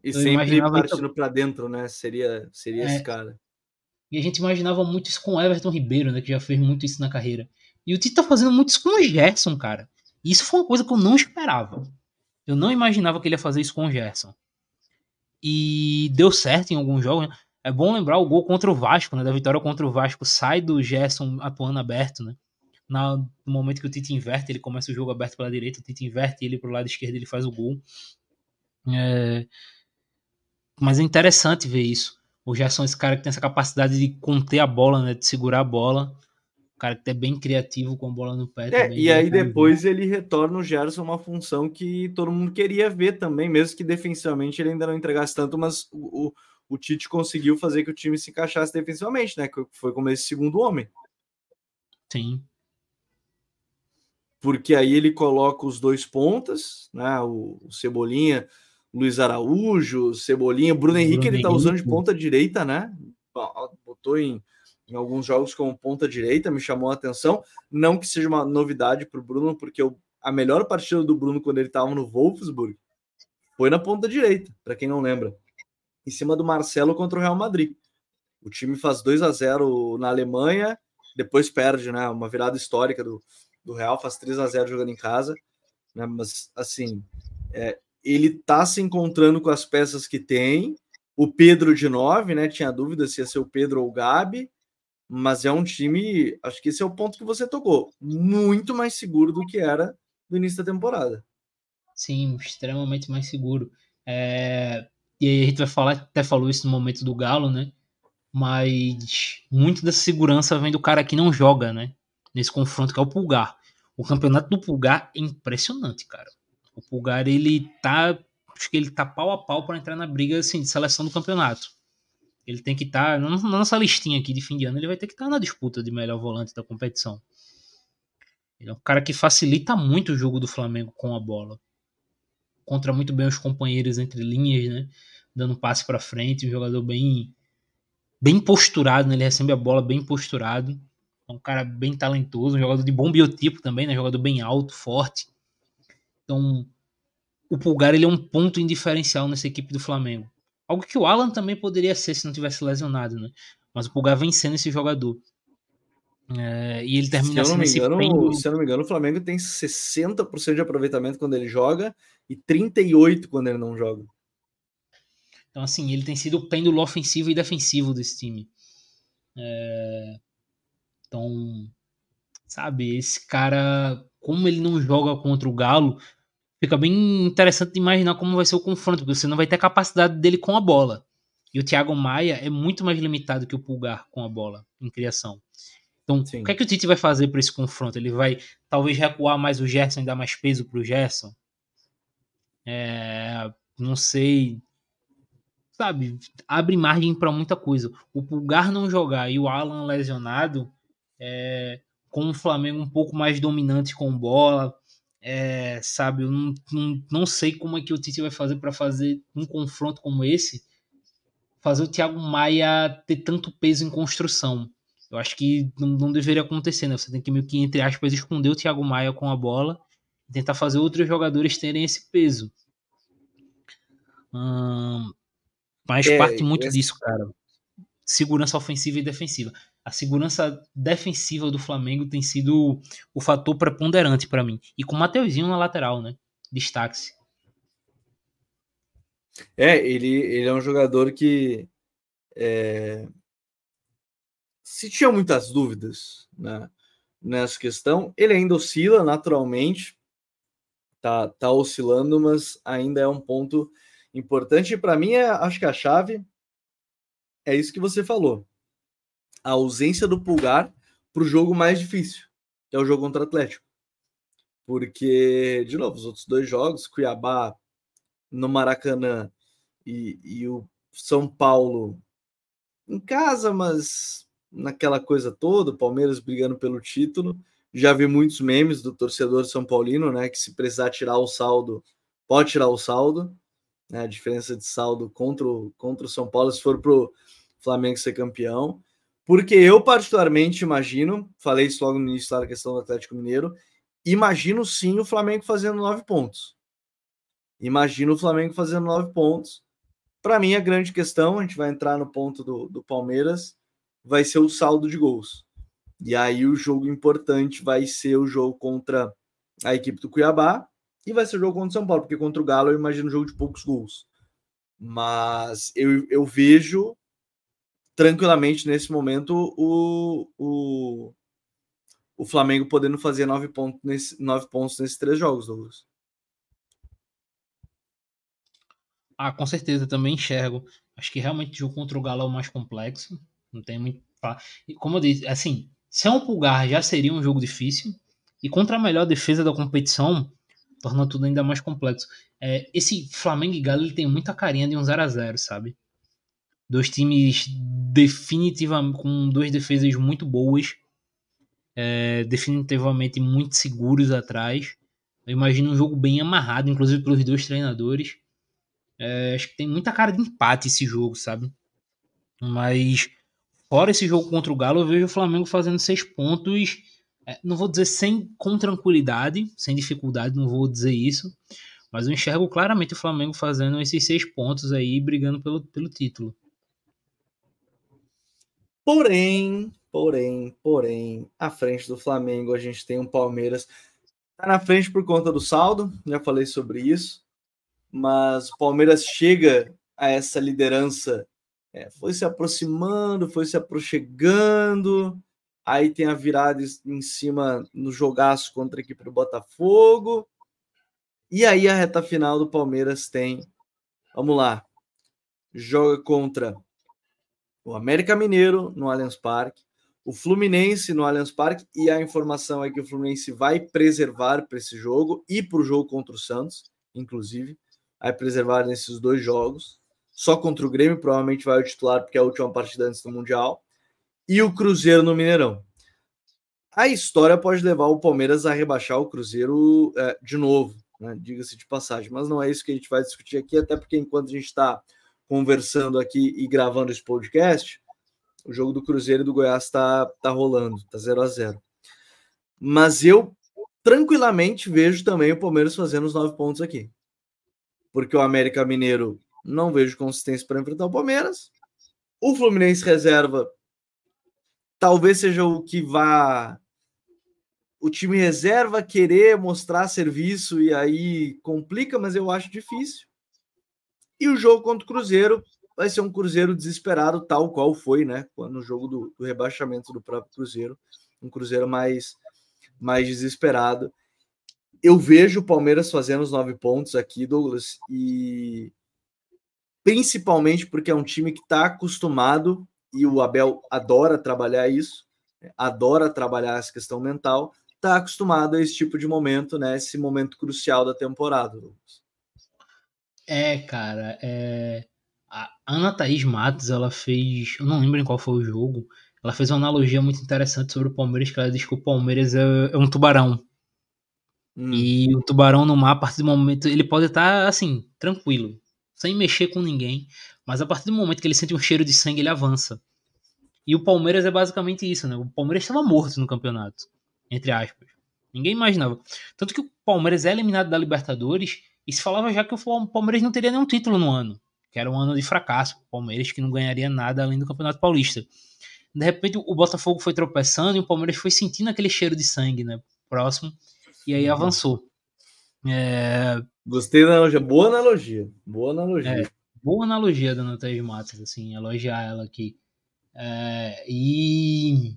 Speaker 1: E Eu sempre partindo para dentro, né? Seria, seria é, esse cara.
Speaker 2: E a gente imaginava muito isso com o Everton Ribeiro, né? Que já fez muito isso na carreira. E o Tite tá fazendo muito isso com o Gerson, cara. E isso foi uma coisa que eu não esperava. Eu não imaginava que ele ia fazer isso com o Gerson. E deu certo em alguns jogos. Né? É bom lembrar o gol contra o Vasco, né? Da vitória contra o Vasco. Sai do Gerson atuando aberto, né? Na, no momento que o Tite inverte, ele começa o jogo aberto pela direita, o Tite inverte ele pro lado esquerdo, ele faz o gol. É... Mas é interessante ver isso. O Gerson é esse cara que tem essa capacidade de conter a bola, né? De segurar a bola. O cara que é bem criativo com a bola no pé.
Speaker 1: É, e aí depois ele retorna o Gerson uma função que todo mundo queria ver também, mesmo que defensivamente ele ainda não entregasse tanto, mas o, o o Tite conseguiu fazer que o time se encaixasse defensivamente, né? Foi como esse segundo homem.
Speaker 2: Sim.
Speaker 1: Porque aí ele coloca os dois pontas, né? O, Cebolinha, Luiz Araújo, Cebolinha, Bruno, Bruno Henrique, ele tá usando de ponta direita, né? Botou em, em alguns jogos como ponta direita, me chamou a atenção. Não que seja uma novidade para o Bruno, porque eu, a melhor partida do Bruno quando ele estava no Wolfsburg foi na ponta direita, para quem não lembra, em cima do Marcelo contra o Real Madrid. O time faz 2 a 0 na Alemanha, depois perde, né? Uma virada histórica do, do Real, faz 3 a 0 jogando em casa, né? Mas assim, é, ele tá se encontrando com as peças que tem. O Pedro de 9, né? Tinha dúvida se ia ser o Pedro ou o Gabi mas é um time, acho que esse é o ponto que você tocou, muito mais seguro do que era no início da temporada.
Speaker 2: Sim, extremamente mais seguro. É... E aí a gente vai falar, até falou isso no momento do Galo, né? Mas muito dessa segurança vem do cara que não joga, né? Nesse confronto que é o Pulgar. O campeonato do Pulgar é impressionante, cara. O Pulgar, ele tá. Acho que ele tá pau a pau para entrar na briga assim, de seleção do campeonato. Ele tem que estar, tá, na nossa listinha aqui de fim de ano, ele vai ter que estar tá na disputa de melhor volante da competição. Ele é um cara que facilita muito o jogo do Flamengo com a bola. Contra muito bem os companheiros entre linhas, né? Dando passe para frente, um jogador bem bem posturado, né? ele recebe a bola bem posturado. É um cara bem talentoso, um jogador de bom biotipo também, né? Jogador bem alto, forte. Então, o Pulgar ele é um ponto indiferencial nessa equipe do Flamengo. Algo que o Alan também poderia ser se não tivesse lesionado, né? Mas o Pulgar vem sendo esse jogador. É, e ele termina
Speaker 1: se eu, não me engano, se eu não me engano, o Flamengo tem 60% de aproveitamento quando ele joga e 38% quando ele não joga.
Speaker 2: Então, assim, ele tem sido o pêndulo ofensivo e defensivo desse time. É... Então, sabe, esse cara, como ele não joga contra o Galo, fica bem interessante imaginar como vai ser o confronto, porque você não vai ter a capacidade dele com a bola. E o Thiago Maia é muito mais limitado que o Pulgar com a bola em criação. Então, Sim. o que é que o Tite vai fazer para esse confronto? Ele vai talvez recuar mais o Gerson e dar mais peso para o Gerson? É, não sei. Sabe, abre margem para muita coisa. O Pulgar não jogar e o Alan lesionado, é, com o Flamengo um pouco mais dominante com bola, é, sabe, eu não, não, não sei como é que o Tite vai fazer para fazer um confronto como esse, fazer o Thiago Maia ter tanto peso em construção. Eu acho que não, não deveria acontecer, né? Você tem que meio que, entre aspas, esconder o Thiago Maia com a bola e tentar fazer outros jogadores terem esse peso. Hum, mas é, parte muito esse... disso, cara. Segurança ofensiva e defensiva a segurança defensiva do Flamengo tem sido o fator preponderante para mim. E com o Mateuzinho na lateral, né? Destaque-se.
Speaker 1: É, ele, ele é um jogador que. É... Se tinha muitas dúvidas né, nessa questão, ele ainda oscila naturalmente, tá, tá oscilando, mas ainda é um ponto importante. Para mim, é, acho que a chave é isso que você falou a ausência do Pulgar para o jogo mais difícil, que é o jogo contra o Atlético. Porque, de novo, os outros dois jogos, Cuiabá no Maracanã e, e o São Paulo em casa, mas naquela coisa toda, Palmeiras brigando pelo título. Já vi muitos memes do torcedor São Paulino, né? Que se precisar tirar o saldo, pode tirar o saldo. Né, a diferença de saldo contra o, contra o São Paulo, se for para o Flamengo ser campeão. Porque eu, particularmente, imagino, falei isso logo no início da questão do Atlético Mineiro, imagino sim o Flamengo fazendo nove pontos. Imagino o Flamengo fazendo nove pontos. Para mim, a grande questão, a gente vai entrar no ponto do, do Palmeiras, vai ser o saldo de gols. E aí o jogo importante vai ser o jogo contra a equipe do Cuiabá e vai ser o jogo contra o São Paulo, porque contra o Galo eu imagino um jogo de poucos gols. Mas eu, eu vejo tranquilamente nesse momento o, o, o Flamengo podendo fazer nove pontos, nesse, nove pontos nesses três jogos, Douglas.
Speaker 2: Ah, com certeza, também enxergo. Acho que realmente o jogo contra o Galo é o mais complexo. Não tem muito. E como eu disse, assim, se é um pulgar já seria um jogo difícil. E contra a melhor defesa da competição, torna tudo ainda mais complexo. É, esse Flamengo e Galo ele tem muita carinha de um 0 a 0 sabe? Dois times definitivamente com duas defesas muito boas, é, definitivamente muito seguros atrás. Eu imagino um jogo bem amarrado, inclusive pelos dois treinadores. É, acho que tem muita cara de empate esse jogo, sabe? Mas fora esse jogo contra o Galo, eu vejo o Flamengo fazendo seis pontos, é, não vou dizer sem com tranquilidade, sem dificuldade, não vou dizer isso, mas eu enxergo claramente o Flamengo fazendo esses seis pontos aí, brigando pelo, pelo título.
Speaker 1: Porém, porém, porém, à frente do Flamengo a gente tem um Palmeiras. Tá na frente por conta do saldo, já falei sobre isso, mas o Palmeiras chega a essa liderança, é, foi se aproximando, foi se aproximando, aí tem a virada em cima no jogaço contra a equipe do Botafogo, e aí a reta final do Palmeiras tem, vamos lá, joga contra o América Mineiro no Allianz Parque, o Fluminense no Allianz Parque, e a informação é que o Fluminense vai preservar para esse jogo e para o jogo contra o Santos, inclusive, vai preservar nesses dois jogos. Só contra o Grêmio, provavelmente vai o titular, porque é a última partida antes do Mundial, e o Cruzeiro no Mineirão. A história pode levar o Palmeiras a rebaixar o Cruzeiro é, de novo, né? diga-se de passagem, mas não é isso que a gente vai discutir aqui, até porque enquanto a gente está conversando aqui e gravando esse podcast, o jogo do Cruzeiro e do Goiás está tá rolando, tá 0 a 0 Mas eu tranquilamente vejo também o Palmeiras fazendo os nove pontos aqui. Porque o América Mineiro não vejo consistência para enfrentar o Palmeiras. O Fluminense reserva talvez seja o que vá o time reserva querer mostrar serviço e aí complica, mas eu acho difícil. E o jogo contra o Cruzeiro vai ser um Cruzeiro desesperado, tal qual foi, né? No jogo do, do rebaixamento do próprio Cruzeiro. Um Cruzeiro mais, mais desesperado. Eu vejo o Palmeiras fazendo os nove pontos aqui, Douglas, e principalmente porque é um time que está acostumado, e o Abel adora trabalhar isso, adora trabalhar essa questão mental, está acostumado a esse tipo de momento, né? Esse momento crucial da temporada, Douglas.
Speaker 2: É, cara, é... a Ana Thaís Matos, ela fez, eu não lembro em qual foi o jogo, ela fez uma analogia muito interessante sobre o Palmeiras, que ela diz que o Palmeiras é, é um tubarão. Hum. E o tubarão no mar, a partir do momento, ele pode estar, assim, tranquilo, sem mexer com ninguém, mas a partir do momento que ele sente um cheiro de sangue, ele avança. E o Palmeiras é basicamente isso, né? O Palmeiras estava morto no campeonato, entre aspas. Ninguém imaginava. Tanto que o Palmeiras é eliminado da Libertadores e se falava já que o Palmeiras não teria nenhum título no ano, que era um ano de fracasso. O Palmeiras que não ganharia nada além do Campeonato Paulista. De repente o Botafogo foi tropeçando e o Palmeiras foi sentindo aquele cheiro de sangue, né? Próximo. E aí avançou. É...
Speaker 1: Gostei da analogia. Boa analogia. Boa analogia.
Speaker 2: É, boa analogia da Natália Matos, assim, elogiar ela aqui. É, e.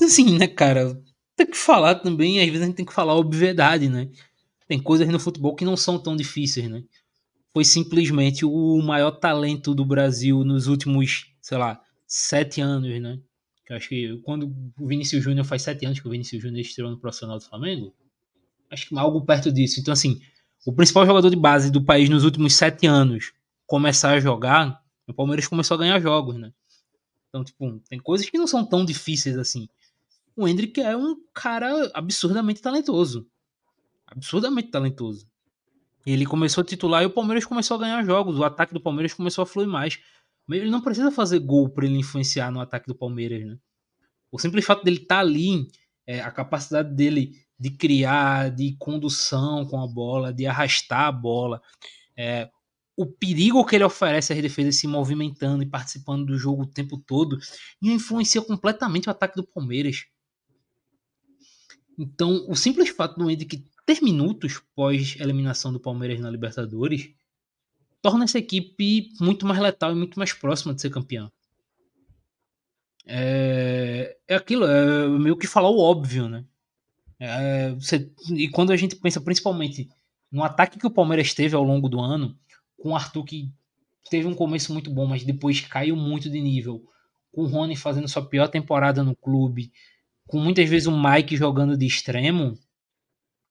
Speaker 2: Assim, né, cara? Tem que falar também, às vezes a gente tem que falar obviedade, né? Tem coisas no futebol que não são tão difíceis, né? Foi simplesmente o maior talento do Brasil nos últimos, sei lá, sete anos, né? Eu acho que quando o Vinícius Júnior faz sete anos que o Vinícius Júnior estreou no profissional do Flamengo, acho que algo perto disso. Então, assim, o principal jogador de base do país nos últimos sete anos começar a jogar, o Palmeiras começou a ganhar jogos, né? Então, tipo, tem coisas que não são tão difíceis assim o Hendrick é um cara absurdamente talentoso. Absurdamente talentoso. Ele começou a titular e o Palmeiras começou a ganhar jogos. O ataque do Palmeiras começou a fluir mais. Ele não precisa fazer gol para ele influenciar no ataque do Palmeiras, né? O simples fato dele estar tá ali, é, a capacidade dele de criar, de condução com a bola, de arrastar a bola, é, o perigo que ele oferece às defesas se movimentando e participando do jogo o tempo todo, influencia completamente o ataque do Palmeiras. Então, o simples fato do Hendrick ter minutos pós eliminação do Palmeiras na Libertadores torna essa equipe muito mais letal e muito mais próxima de ser campeã. É, é aquilo, é meio que falar o óbvio, né? É, você, e quando a gente pensa principalmente no ataque que o Palmeiras teve ao longo do ano, com o Arthur que teve um começo muito bom, mas depois caiu muito de nível, com o Rony fazendo sua pior temporada no clube, com muitas vezes o Mike jogando de extremo,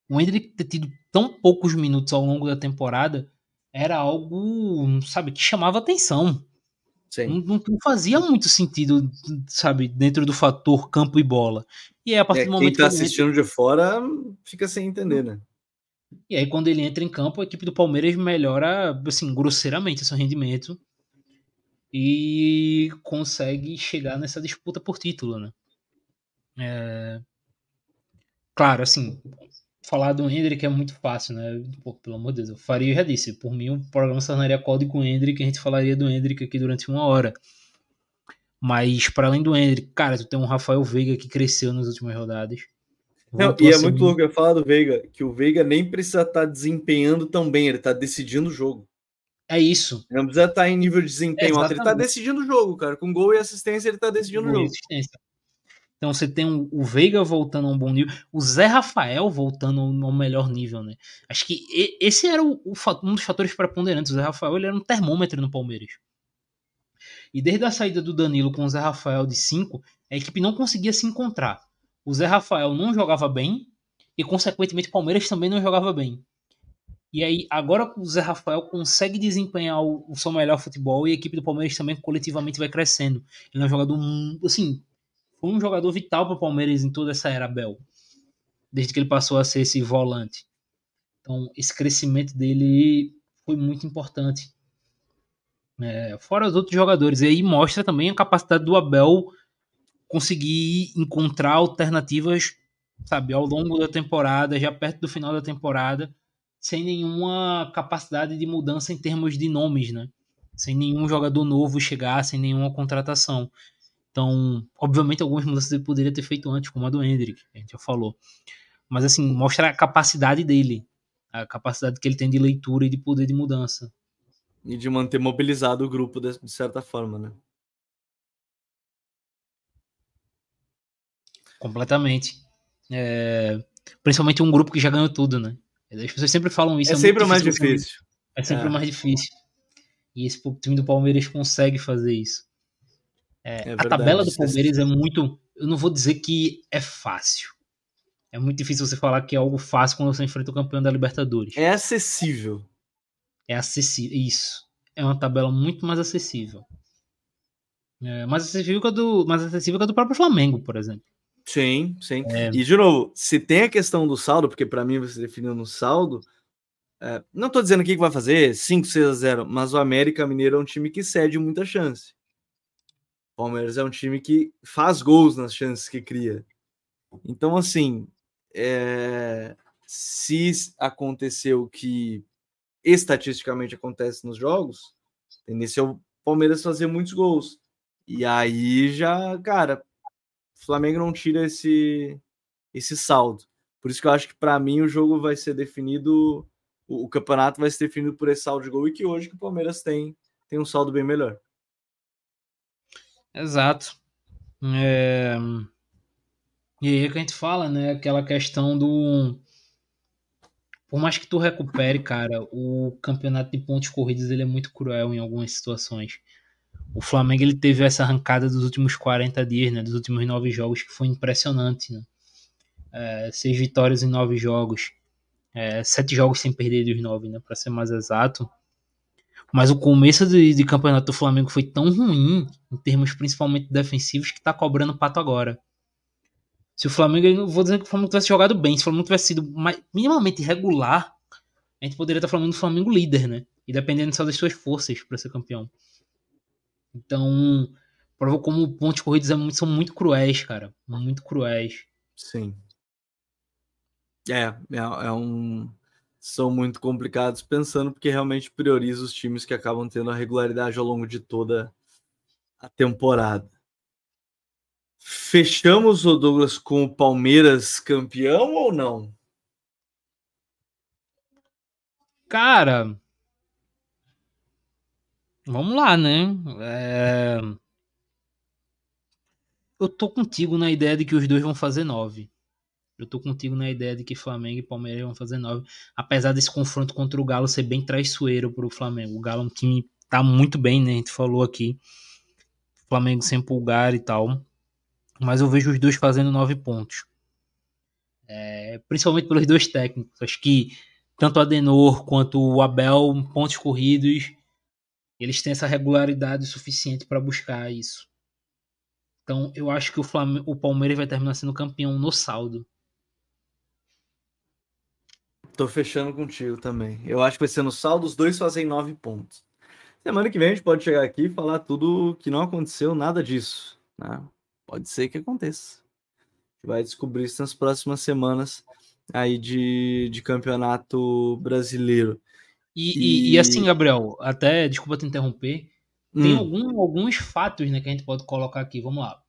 Speaker 2: o Hendrick ter tido tão poucos minutos ao longo da temporada era algo, sabe, que chamava atenção. Não, não, fazia muito sentido, sabe, dentro do fator campo e bola. E aí, a partir
Speaker 1: é,
Speaker 2: do momento
Speaker 1: quem tá assistindo entra... de fora fica sem entender, né?
Speaker 2: E aí, quando ele entra em campo, a equipe do Palmeiras melhora, assim, grosseiramente seu rendimento. e consegue chegar nessa disputa por título, né? É... Claro, assim, falar do Hendrick é muito fácil, né? Pô, pelo amor de Deus, eu faria, eu já disse, por mim o programa se tornaria código com o Hendrick, a gente falaria do Hendrick aqui durante uma hora. Mas, para além do Hendrick, cara, tu tem um Rafael Veiga que cresceu nas últimas rodadas.
Speaker 1: Não, e é muito louco eu falar do Veiga, que o Veiga nem precisa estar tá desempenhando tão bem, ele está decidindo o jogo.
Speaker 2: É isso.
Speaker 1: Ele não precisa estar tá em nível de desempenho é, ele está decidindo o jogo, cara. Com gol e assistência, ele está decidindo gol o jogo.
Speaker 2: Então você tem o Veiga voltando a um bom nível, o Zé Rafael voltando ao melhor nível, né? Acho que esse era o, o, um dos fatores preponderantes. O Zé Rafael ele era um termômetro no Palmeiras. E desde a saída do Danilo com o Zé Rafael de 5, a equipe não conseguia se encontrar. O Zé Rafael não jogava bem e, consequentemente, o Palmeiras também não jogava bem. E aí, agora o Zé Rafael consegue desempenhar o, o seu melhor futebol e a equipe do Palmeiras também coletivamente vai crescendo. Ele é um jogador, assim, foi um jogador vital para o Palmeiras em toda essa era Bel, desde que ele passou a ser esse volante. Então, esse crescimento dele foi muito importante. É, fora os outros jogadores. E aí mostra também a capacidade do Abel conseguir encontrar alternativas, sabe, ao longo da temporada, já perto do final da temporada, sem nenhuma capacidade de mudança em termos de nomes, né? Sem nenhum jogador novo chegar, sem nenhuma contratação. Então, obviamente, algumas mudanças ele poderia ter feito antes, como a do Hendrick, a gente já falou. Mas, assim, mostra a capacidade dele, a capacidade que ele tem de leitura e de poder de mudança.
Speaker 1: E de manter mobilizado o grupo de, de certa forma, né?
Speaker 2: Completamente. É... Principalmente um grupo que já ganhou tudo, né? As pessoas sempre falam isso.
Speaker 1: É, é sempre o mais difícil.
Speaker 2: É sempre o é. mais difícil. E esse time do Palmeiras consegue fazer isso. É, é a tabela do Palmeiras é muito. Eu não vou dizer que é fácil. É muito difícil você falar que é algo fácil quando você enfrenta o campeão da Libertadores.
Speaker 1: É acessível.
Speaker 2: É acessível. Isso. É uma tabela muito mais acessível. É, mais acessível que a do, mais acessível que a do próprio Flamengo, por exemplo.
Speaker 1: Sim, sim. É... E de novo, se tem a questão do saldo, porque para mim você definiu no saldo, é, não estou dizendo aqui que vai fazer 5, 6 a 0, mas o América Mineiro é um time que cede muita chance. Palmeiras é um time que faz gols nas chances que cria. Então, assim, é... se aconteceu o que estatisticamente acontece nos jogos, tendência é o Palmeiras fazer muitos gols. E aí já, cara, o Flamengo não tira esse, esse saldo. Por isso que eu acho que para mim o jogo vai ser definido, o, o, campeonato vai ser definido por esse saldo de gol e que hoje que o Palmeiras tem, tem um saldo bem melhor.
Speaker 2: Exato. É... E aí é que a gente fala, né? Aquela questão do. Por mais que tu recupere, cara, o campeonato de pontos corridos ele é muito cruel em algumas situações. O Flamengo ele teve essa arrancada dos últimos 40 dias, né? Dos últimos nove jogos, que foi impressionante, né? É, seis vitórias em nove jogos. É, sete jogos sem perder dos nove, né? Para ser mais exato. Mas o começo de, de, campeonato do Flamengo foi tão ruim, em termos principalmente defensivos, que tá cobrando pato agora. Se o Flamengo, eu vou dizer que o Flamengo tivesse jogado bem, se o Flamengo tivesse sido mais, minimamente regular, a gente poderia estar falando do Flamengo líder, né? E dependendo só das suas forças para ser campeão. Então, prova como pontos corridos é são muito cruéis, cara. Muito cruéis.
Speaker 1: Sim. É, é, é um são muito complicados pensando porque realmente prioriza os times que acabam tendo a regularidade ao longo de toda a temporada. Fechamos o Douglas com o Palmeiras campeão ou não?
Speaker 2: Cara, vamos lá, né? É... Eu tô contigo na ideia de que os dois vão fazer nove. Eu tô contigo na ideia de que Flamengo e Palmeiras vão fazer nove. Apesar desse confronto contra o Galo ser bem traiçoeiro pro Flamengo. O Galo é um time tá muito bem, né? A gente falou aqui. Flamengo sem pulgar e tal. Mas eu vejo os dois fazendo nove pontos. É, principalmente pelos dois técnicos. Acho que tanto o Adenor quanto o Abel, pontos corridos, eles têm essa regularidade suficiente para buscar isso. Então eu acho que o, Flamengo, o Palmeiras vai terminar sendo campeão no saldo.
Speaker 1: Tô fechando contigo também. Eu acho que vai ser no saldo, os dois fazem nove pontos. Semana que vem a gente pode chegar aqui e falar tudo que não aconteceu, nada disso. Né? Pode ser que aconteça. A gente vai descobrir isso nas próximas semanas aí de, de campeonato brasileiro.
Speaker 2: E, e... e, assim, Gabriel, até desculpa te interromper, tem hum. algum, alguns fatos né, que a gente pode colocar aqui. Vamos lá.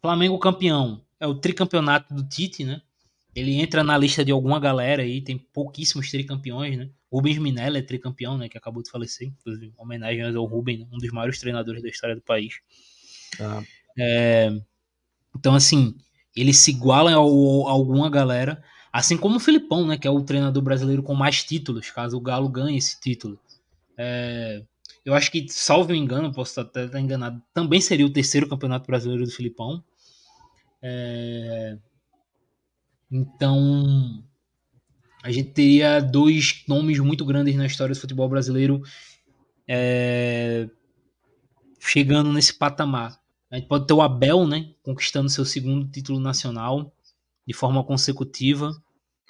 Speaker 2: Flamengo campeão é o tricampeonato do Tite, né? Ele entra na lista de alguma galera aí, tem pouquíssimos tricampeões, né? Rubens Minella é tricampeão, né? Que acabou de falecer, inclusive, homenagem ao Rubens, um dos maiores treinadores da história do país. Ah. É, então, assim, ele se iguala a, a alguma galera, assim como o Filipão, né? Que é o treinador brasileiro com mais títulos, caso o Galo ganhe esse título. É, eu acho que, salvo engano, posso até estar enganado, também seria o terceiro campeonato brasileiro do Filipão. É... Então, a gente teria dois nomes muito grandes na história do futebol brasileiro é... chegando nesse patamar. A gente pode ter o Abel, né, conquistando seu segundo título nacional de forma consecutiva.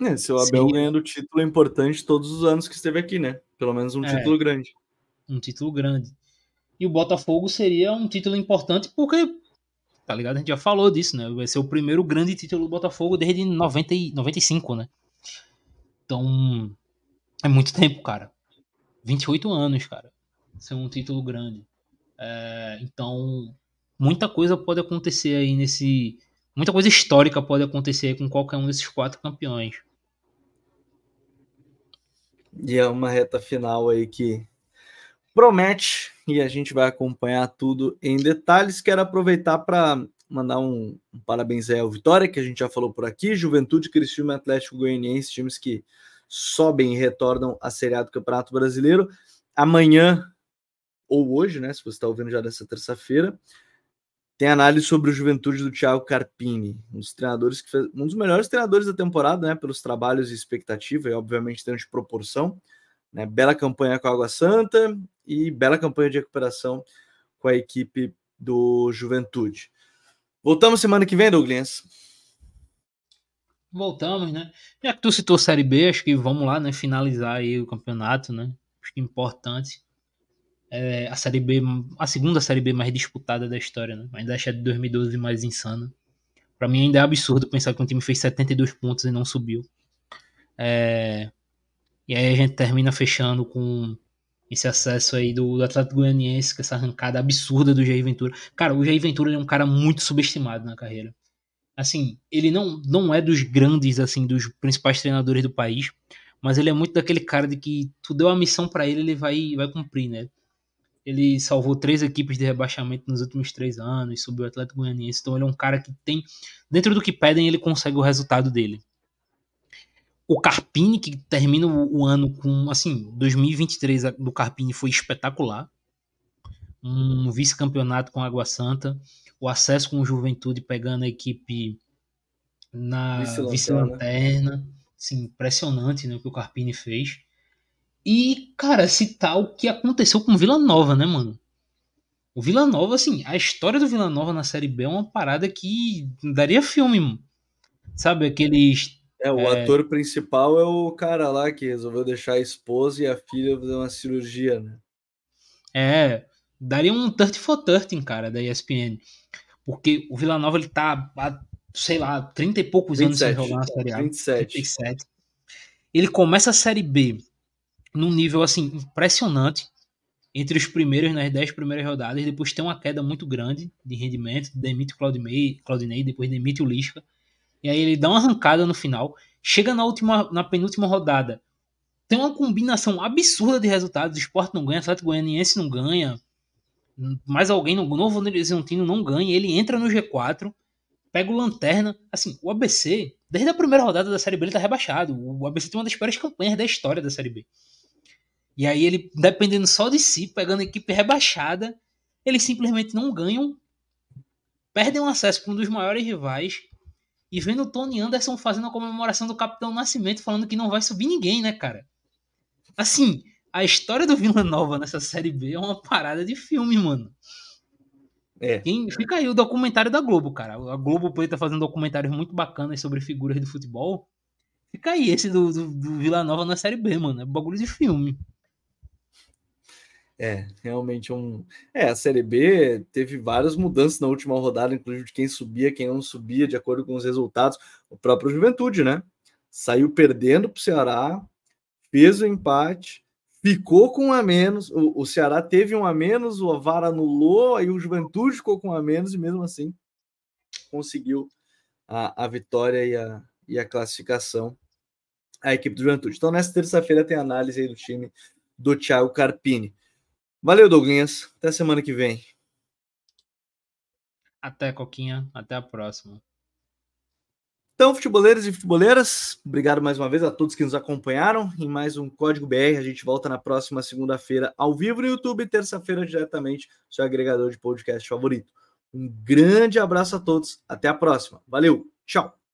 Speaker 1: É, seu Abel Seria... ganhando título importante todos os anos que esteve aqui, né? Pelo menos um é. título grande
Speaker 2: um título grande. E o Botafogo seria um título importante porque, tá ligado? A gente já falou disso, né? Vai ser o primeiro grande título do Botafogo desde 90 e 95, né? Então, é muito tempo, cara. 28 anos, cara. Ser um título grande. É, então, muita coisa pode acontecer aí nesse. Muita coisa histórica pode acontecer com qualquer um desses quatro campeões.
Speaker 1: E é uma reta final aí que promete e a gente vai acompanhar tudo em detalhes. Quero aproveitar para mandar um, um, parabéns aí ao Vitória, que a gente já falou por aqui, Juventude, Criciúma Atlético Goianiense, times que sobem e retornam à Série A do Campeonato Brasileiro. Amanhã, ou hoje, né, se você está ouvindo já dessa terça-feira, tem análise sobre o Juventude do Thiago Carpini, um dos treinadores que fez, um dos melhores treinadores da temporada, né, pelos trabalhos e expectativa, e obviamente dentro de proporção. Né? Bela campanha com a Água Santa e bela campanha de recuperação com a equipe do Juventude. Voltamos semana que vem, Douglas?
Speaker 2: Voltamos, né? Já que tu citou Série B, acho que vamos lá, né? Finalizar aí o campeonato, né? Acho que é importante. É a Série B, a segunda Série B mais disputada da história, né? Ainda acho a de 2012 mais insana. Para mim ainda é absurdo pensar que um time fez 72 pontos e não subiu. É, e aí a gente termina fechando com esse acesso aí do, do Atlético Goianiense, com essa arrancada absurda do Jair Ventura. Cara, o Jair Ventura é um cara muito subestimado na carreira. Assim, ele não, não é dos grandes, assim, dos principais treinadores do país, mas ele é muito daquele cara de que tu deu a missão para ele, ele vai, vai cumprir, né? Ele salvou três equipes de rebaixamento nos últimos três anos, subiu o Atlético Goianiense, então ele é um cara que tem, dentro do que pedem, ele consegue o resultado dele o Carpini, que termina o, ano com, assim, 2023 do Carpini foi espetacular. Um vice-campeonato com Água Santa, o acesso com o Juventude pegando a equipe na vice-lanterna. Vice assim, impressionante né, o que o Carpini fez. E, cara, citar o que aconteceu com o Vila Nova, né, mano? O Vila Nova, assim, a história do Vila Nova na Série B é uma parada que daria filme, mano. Sabe, aqueles
Speaker 1: é, o é... ator principal é o cara lá que resolveu deixar a esposa e a filha fazer uma cirurgia, né?
Speaker 2: É, daria um 30 for 30, cara, da ESPN. Porque o Vila Nova, ele tá há, sei lá, 30 e poucos 27, anos sem jogar na Série A.
Speaker 1: 27.
Speaker 2: 37. Ele começa a Série B num nível, assim, impressionante. Entre os primeiros, nas 10 primeiras rodadas, depois tem uma queda muito grande de rendimento, demite o Claudinei, Claudinei depois demite o Lisca e aí ele dá uma arrancada no final, chega na última, na penúltima rodada, tem uma combinação absurda de resultados. O Sport não ganha, Atlético Goianiense não ganha, mais alguém, no Novo Horizontino não ganha. Ele entra no G4, pega o Lanterna. Assim, o ABC, desde a primeira rodada da Série B, ele tá rebaixado. O ABC tem uma das piores campanhas da história da Série B. E aí ele, dependendo só de si, pegando a equipe rebaixada, eles simplesmente não ganham, perdem o acesso para um dos maiores rivais e vendo o Tony Anderson fazendo a comemoração do Capitão Nascimento, falando que não vai subir ninguém, né, cara? Assim, a história do Vila Nova nessa série B é uma parada de filme, mano. É. Quem, fica aí o documentário da Globo, cara. A Globo Play tá fazendo documentários muito bacanas sobre figuras do futebol. Fica aí esse do, do, do Vila Nova na série B, mano. É bagulho de filme.
Speaker 1: É, realmente um. É, a Série B teve várias mudanças na última rodada, inclusive de quem subia, quem não subia, de acordo com os resultados. O próprio Juventude, né? Saiu perdendo para o Ceará, fez o empate, ficou com um a menos. O, o Ceará teve um a menos, o Avar anulou, aí o Juventude ficou com um a menos e mesmo assim conseguiu a, a vitória e a, e a classificação. A equipe do Juventude. Então, nessa terça-feira tem análise aí do time do Thiago Carpini. Valeu, Douglas. Até semana que vem.
Speaker 2: Até, Coquinha. Até a próxima.
Speaker 1: Então, futeboleiros e futeboleiras, obrigado mais uma vez a todos que nos acompanharam em mais um Código BR. A gente volta na próxima segunda-feira ao vivo no YouTube e terça-feira diretamente no seu agregador de podcast favorito. Um grande abraço a todos, até a próxima. Valeu, tchau!